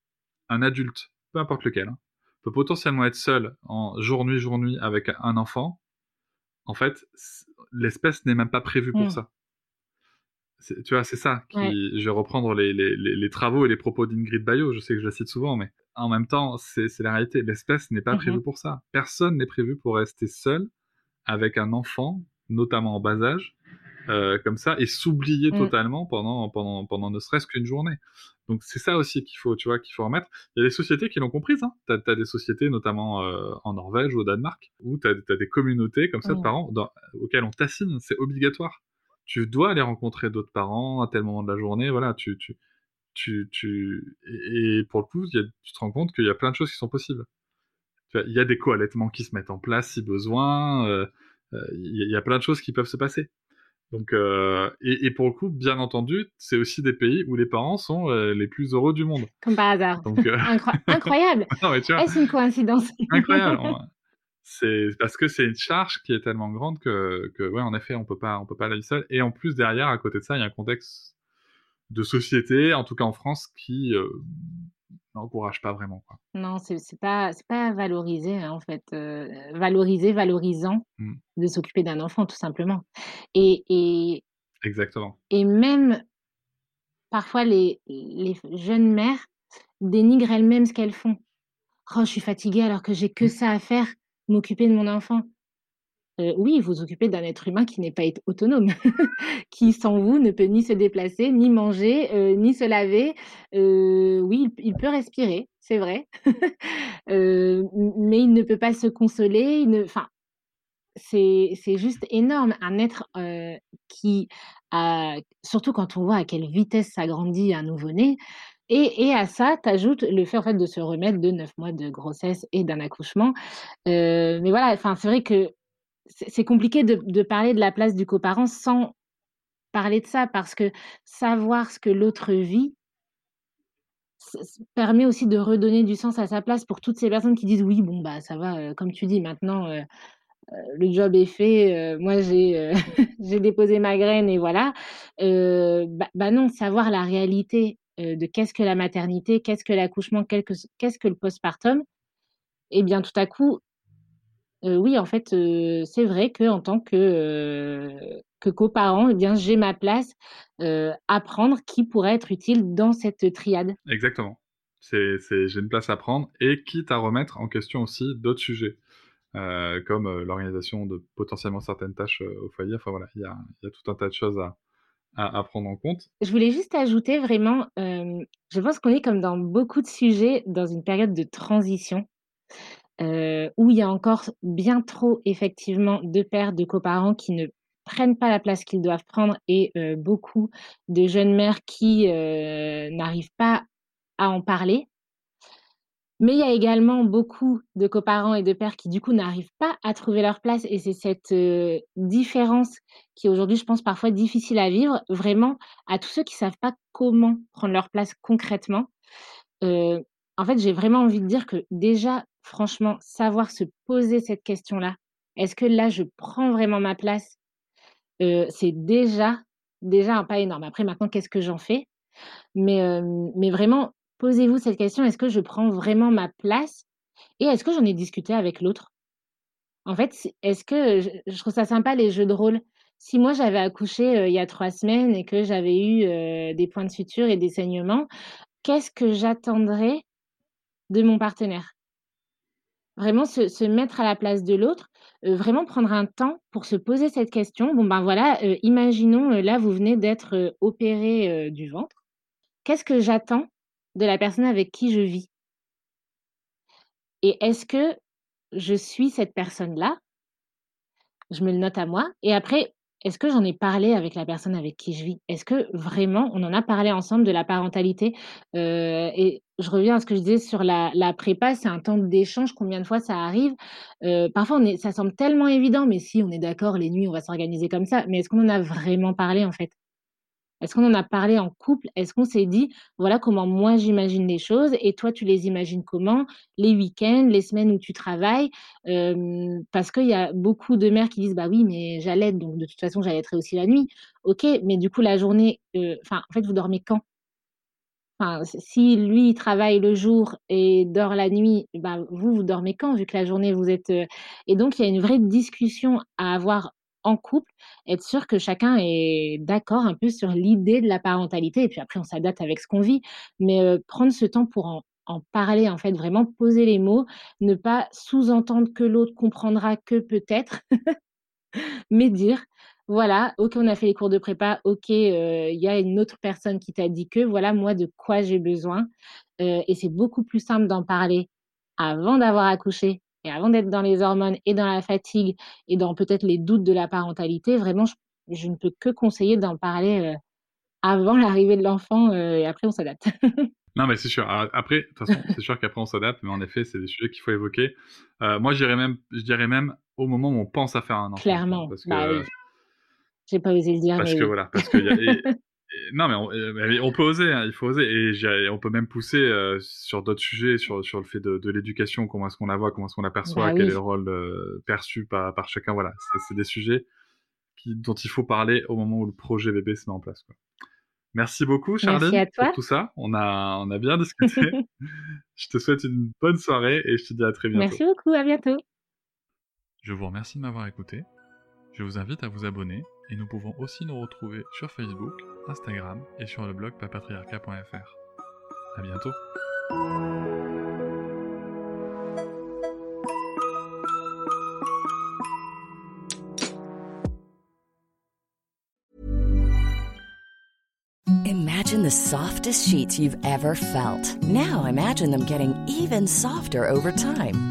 un adulte, peu importe lequel, hein, peut potentiellement être seul en jour-nuit, jour-nuit avec un enfant, en fait, l'espèce n'est même pas prévue pour Mm. ça. Tu vois, c'est ça. Qui, Ouais. Je vais reprendre les, les, les, les travaux et les propos d'Ingrid Bayo, je sais que je la cite souvent, mais en même temps, c'est la réalité. L'espèce n'est pas Mhm. prévue pour ça. Personne n'est prévu pour rester seul avec un enfant, notamment en bas âge, euh, comme ça, et s'oublier Mm. totalement pendant, pendant, pendant ne serait-ce qu'une journée. Donc c'est ça aussi qu'il faut, tu vois, qu'il faut remettre. Il y a des sociétés qui l'ont comprise. Hein. Tu as, des sociétés, notamment euh, en Norvège ou au Danemark, où tu as, des communautés comme ça de Mm. parents dans- auxquelles on t'assigne. C'est obligatoire. Tu dois aller rencontrer d'autres parents à tel moment de la journée. Voilà, tu, tu, tu, tu... Et, pour le coup, il y a- tu te rends compte qu'il y a plein de choses qui sont possibles. Il y a des co-allaitements qui se mettent en place si besoin. euh, Il y, a- plein de choses qui peuvent se passer. Donc, euh, et, et pour le coup, bien entendu, c'est aussi des pays où les parents sont euh, les plus heureux du monde. Comme par hasard. Donc, euh, Incro- incroyable. Est-ce une coïncidence? Incroyable. C'est parce que c'est une charge qui est tellement grande que, que, ouais, en effet, on peut pas, on peut pas aller seul. Et en plus, derrière, à côté de ça, il y a un contexte de société, en tout cas en France, qui n'encourage pas vraiment. Quoi. Non, c'est c'est pas c'est pas valorisé hein, en fait, euh, valorisé, valorisant Mm. de s'occuper d'un enfant tout simplement. Et, et, Exactement. et même parfois les, les jeunes mères dénigrent elles-mêmes ce qu'elles font. Oh, je suis fatiguée alors que j'ai que Mm. ça à faire, m'occuper de mon enfant. Euh, oui, vous occupez d'un être humain qui n'est pas autonome, qui sans vous ne peut ni se déplacer, ni manger, euh, ni se laver. Euh, oui, il, peut respirer, c'est vrai, mais il ne peut pas se consoler. Enfin, c'est juste énorme. Un être qui, a, surtout quand on voit à quelle vitesse s'agrandit un nouveau-né. Et, à ça, tu ajoutes le fait en fait de se remettre de neuf mois de grossesse et d'un accouchement. Mais voilà, c'est vrai que c'est compliqué de, parler de la place du coparent sans parler de ça, parce que savoir ce que l'autre vit permet aussi de redonner du sens à sa place pour toutes ces personnes qui disent oui, bon, bah ça va, comme tu dis, maintenant le job est fait, moi j'ai j'ai déposé ma graine et voilà. Bah, bah, non, savoir la réalité de qu'est-ce que la maternité, qu'est-ce que l'accouchement, qu'est-ce que le postpartum, et eh bien tout à coup, oui, en fait, c'est vrai qu'en tant que, que coparent, eh bien, j'ai ma place euh, à prendre qui pourrait être utile dans cette triade. Exactement. C'est, j'ai une place à prendre et quitte à remettre en question aussi d'autres sujets. Euh, comme euh, l'organisation de potentiellement certaines tâches au foyer. Enfin voilà, il y a, y a, tout un tas de choses à, à, prendre en compte. Je voulais juste ajouter vraiment, je pense qu'on est comme dans beaucoup de sujets dans une période de transition. Où il y a encore bien trop effectivement de pères, de coparents qui ne prennent pas la place qu'ils doivent prendre et beaucoup de jeunes mères qui n'arrivent pas à en parler. Mais il y a également beaucoup de coparents et de pères qui, du coup, n'arrivent pas à trouver leur place. Et c'est cette différence qui, aujourd'hui, je pense, parfois difficile à vivre, vraiment, à tous ceux qui ne savent pas comment prendre leur place concrètement. en fait, j'ai vraiment envie de dire que déjà, franchement, savoir se poser cette question-là, est-ce que là, je prends vraiment ma place? C'est déjà, déjà un pas énorme. Après, maintenant, qu'est-ce que j'en fais? Mais, mais vraiment, posez-vous cette question, est-ce que je prends vraiment ma place? Et est-ce que j'en ai discuté avec l'autre? En fait, est-ce que je, trouve ça sympa les jeux de rôle? Si moi j'avais accouché il y a trois semaines et que j'avais eu des points de suture et des saignements, qu'est-ce que j'attendrais de mon partenaire? Vraiment se, mettre à la place de l'autre, vraiment prendre un temps pour se poser cette question. Bon, ben voilà, imaginons, là, vous venez d'être opéré du ventre. Qu'est-ce que j'attends de la personne avec qui je vis? Et est-ce que je suis cette personne-là? Je me le note à moi. Et après, est-ce que j'en ai parlé avec la personne avec qui je vis? Est-ce que vraiment on en a parlé ensemble de la parentalité? Euh, Et je reviens à ce que je disais sur la, prépa, c'est un temps d'échange. Combien de fois ça arrive? Euh, Parfois, ça semble tellement évident, mais si on est d'accord, les nuits, on va s'organiser comme ça. Mais est-ce qu'on en a vraiment parlé en fait? Est-ce qu'on en a parlé en couple? Est-ce qu'on s'est dit, voilà comment moi j'imagine les choses et toi tu les imagines comment? Les week-ends, les semaines où tu travailles Parce qu'il y a beaucoup de mères qui disent, bah oui, mais j'allais, donc de toute façon j'allaiterai aussi la nuit. Ok, mais du coup la journée, enfin en fait vous dormez quand? Si lui il travaille le jour et dort la nuit, bah, vous, vous dormez quand, vu que la journée, vous êtes... Et donc, il y a une vraie discussion à avoir en couple, être sûr que chacun est d'accord un peu sur l'idée de la parentalité, et puis après on s'adapte avec ce qu'on vit, mais prendre ce temps pour en, parler, en fait, vraiment poser les mots, ne pas sous-entendre que l'autre comprendra que peut-être, mais dire, voilà, ok, on a fait les cours de prépa, ok, il y a une autre personne qui t'a dit que, voilà, moi, de quoi j'ai besoin, et c'est beaucoup plus simple d'en parler avant d'avoir accouché et avant d'être dans les hormones et dans la fatigue et dans peut-être les doutes de la parentalité, vraiment, je, ne peux que conseiller d'en parler euh, avant l'arrivée de l'enfant euh, et après on s'adapte. non, mais c'est sûr. Après, de toute façon, c'est sûr qu'après on s'adapte, mais en effet, c'est des sujets qu'il faut évoquer. Euh, moi, je même, je dirais même au moment où on pense à faire un enfant. Clairement. Parce que, bah, oui. J'ai pas osé le dire. Parce que voilà, parce qu'il y a, non, mais on, euh, on, peut oser, hein, il faut oser, et on peut même pousser euh, sur d'autres sujets, sur, sur le fait de, de l'éducation, comment est-ce qu'on la voit, comment est-ce qu'on l'aperçoit, bah quel est le rôle euh, perçu par, par chacun. Voilà, c'est des sujets qui, dont il faut parler au moment où le projet bébé se met en place. Quoi. Merci beaucoup, Charlène, pour tout ça. On a, on a bien discuté. je te souhaite une bonne soirée et je te dis à très bientôt. Merci beaucoup, à bientôt. Je vous remercie de m'avoir écouté. Je vous invite à vous abonner et nous pouvons aussi nous retrouver sur Facebook, Instagram et sur le blog papatriarca.fr. A bientôt Imagine the softest sheets you've ever felt. Now imagine them getting even softer over time.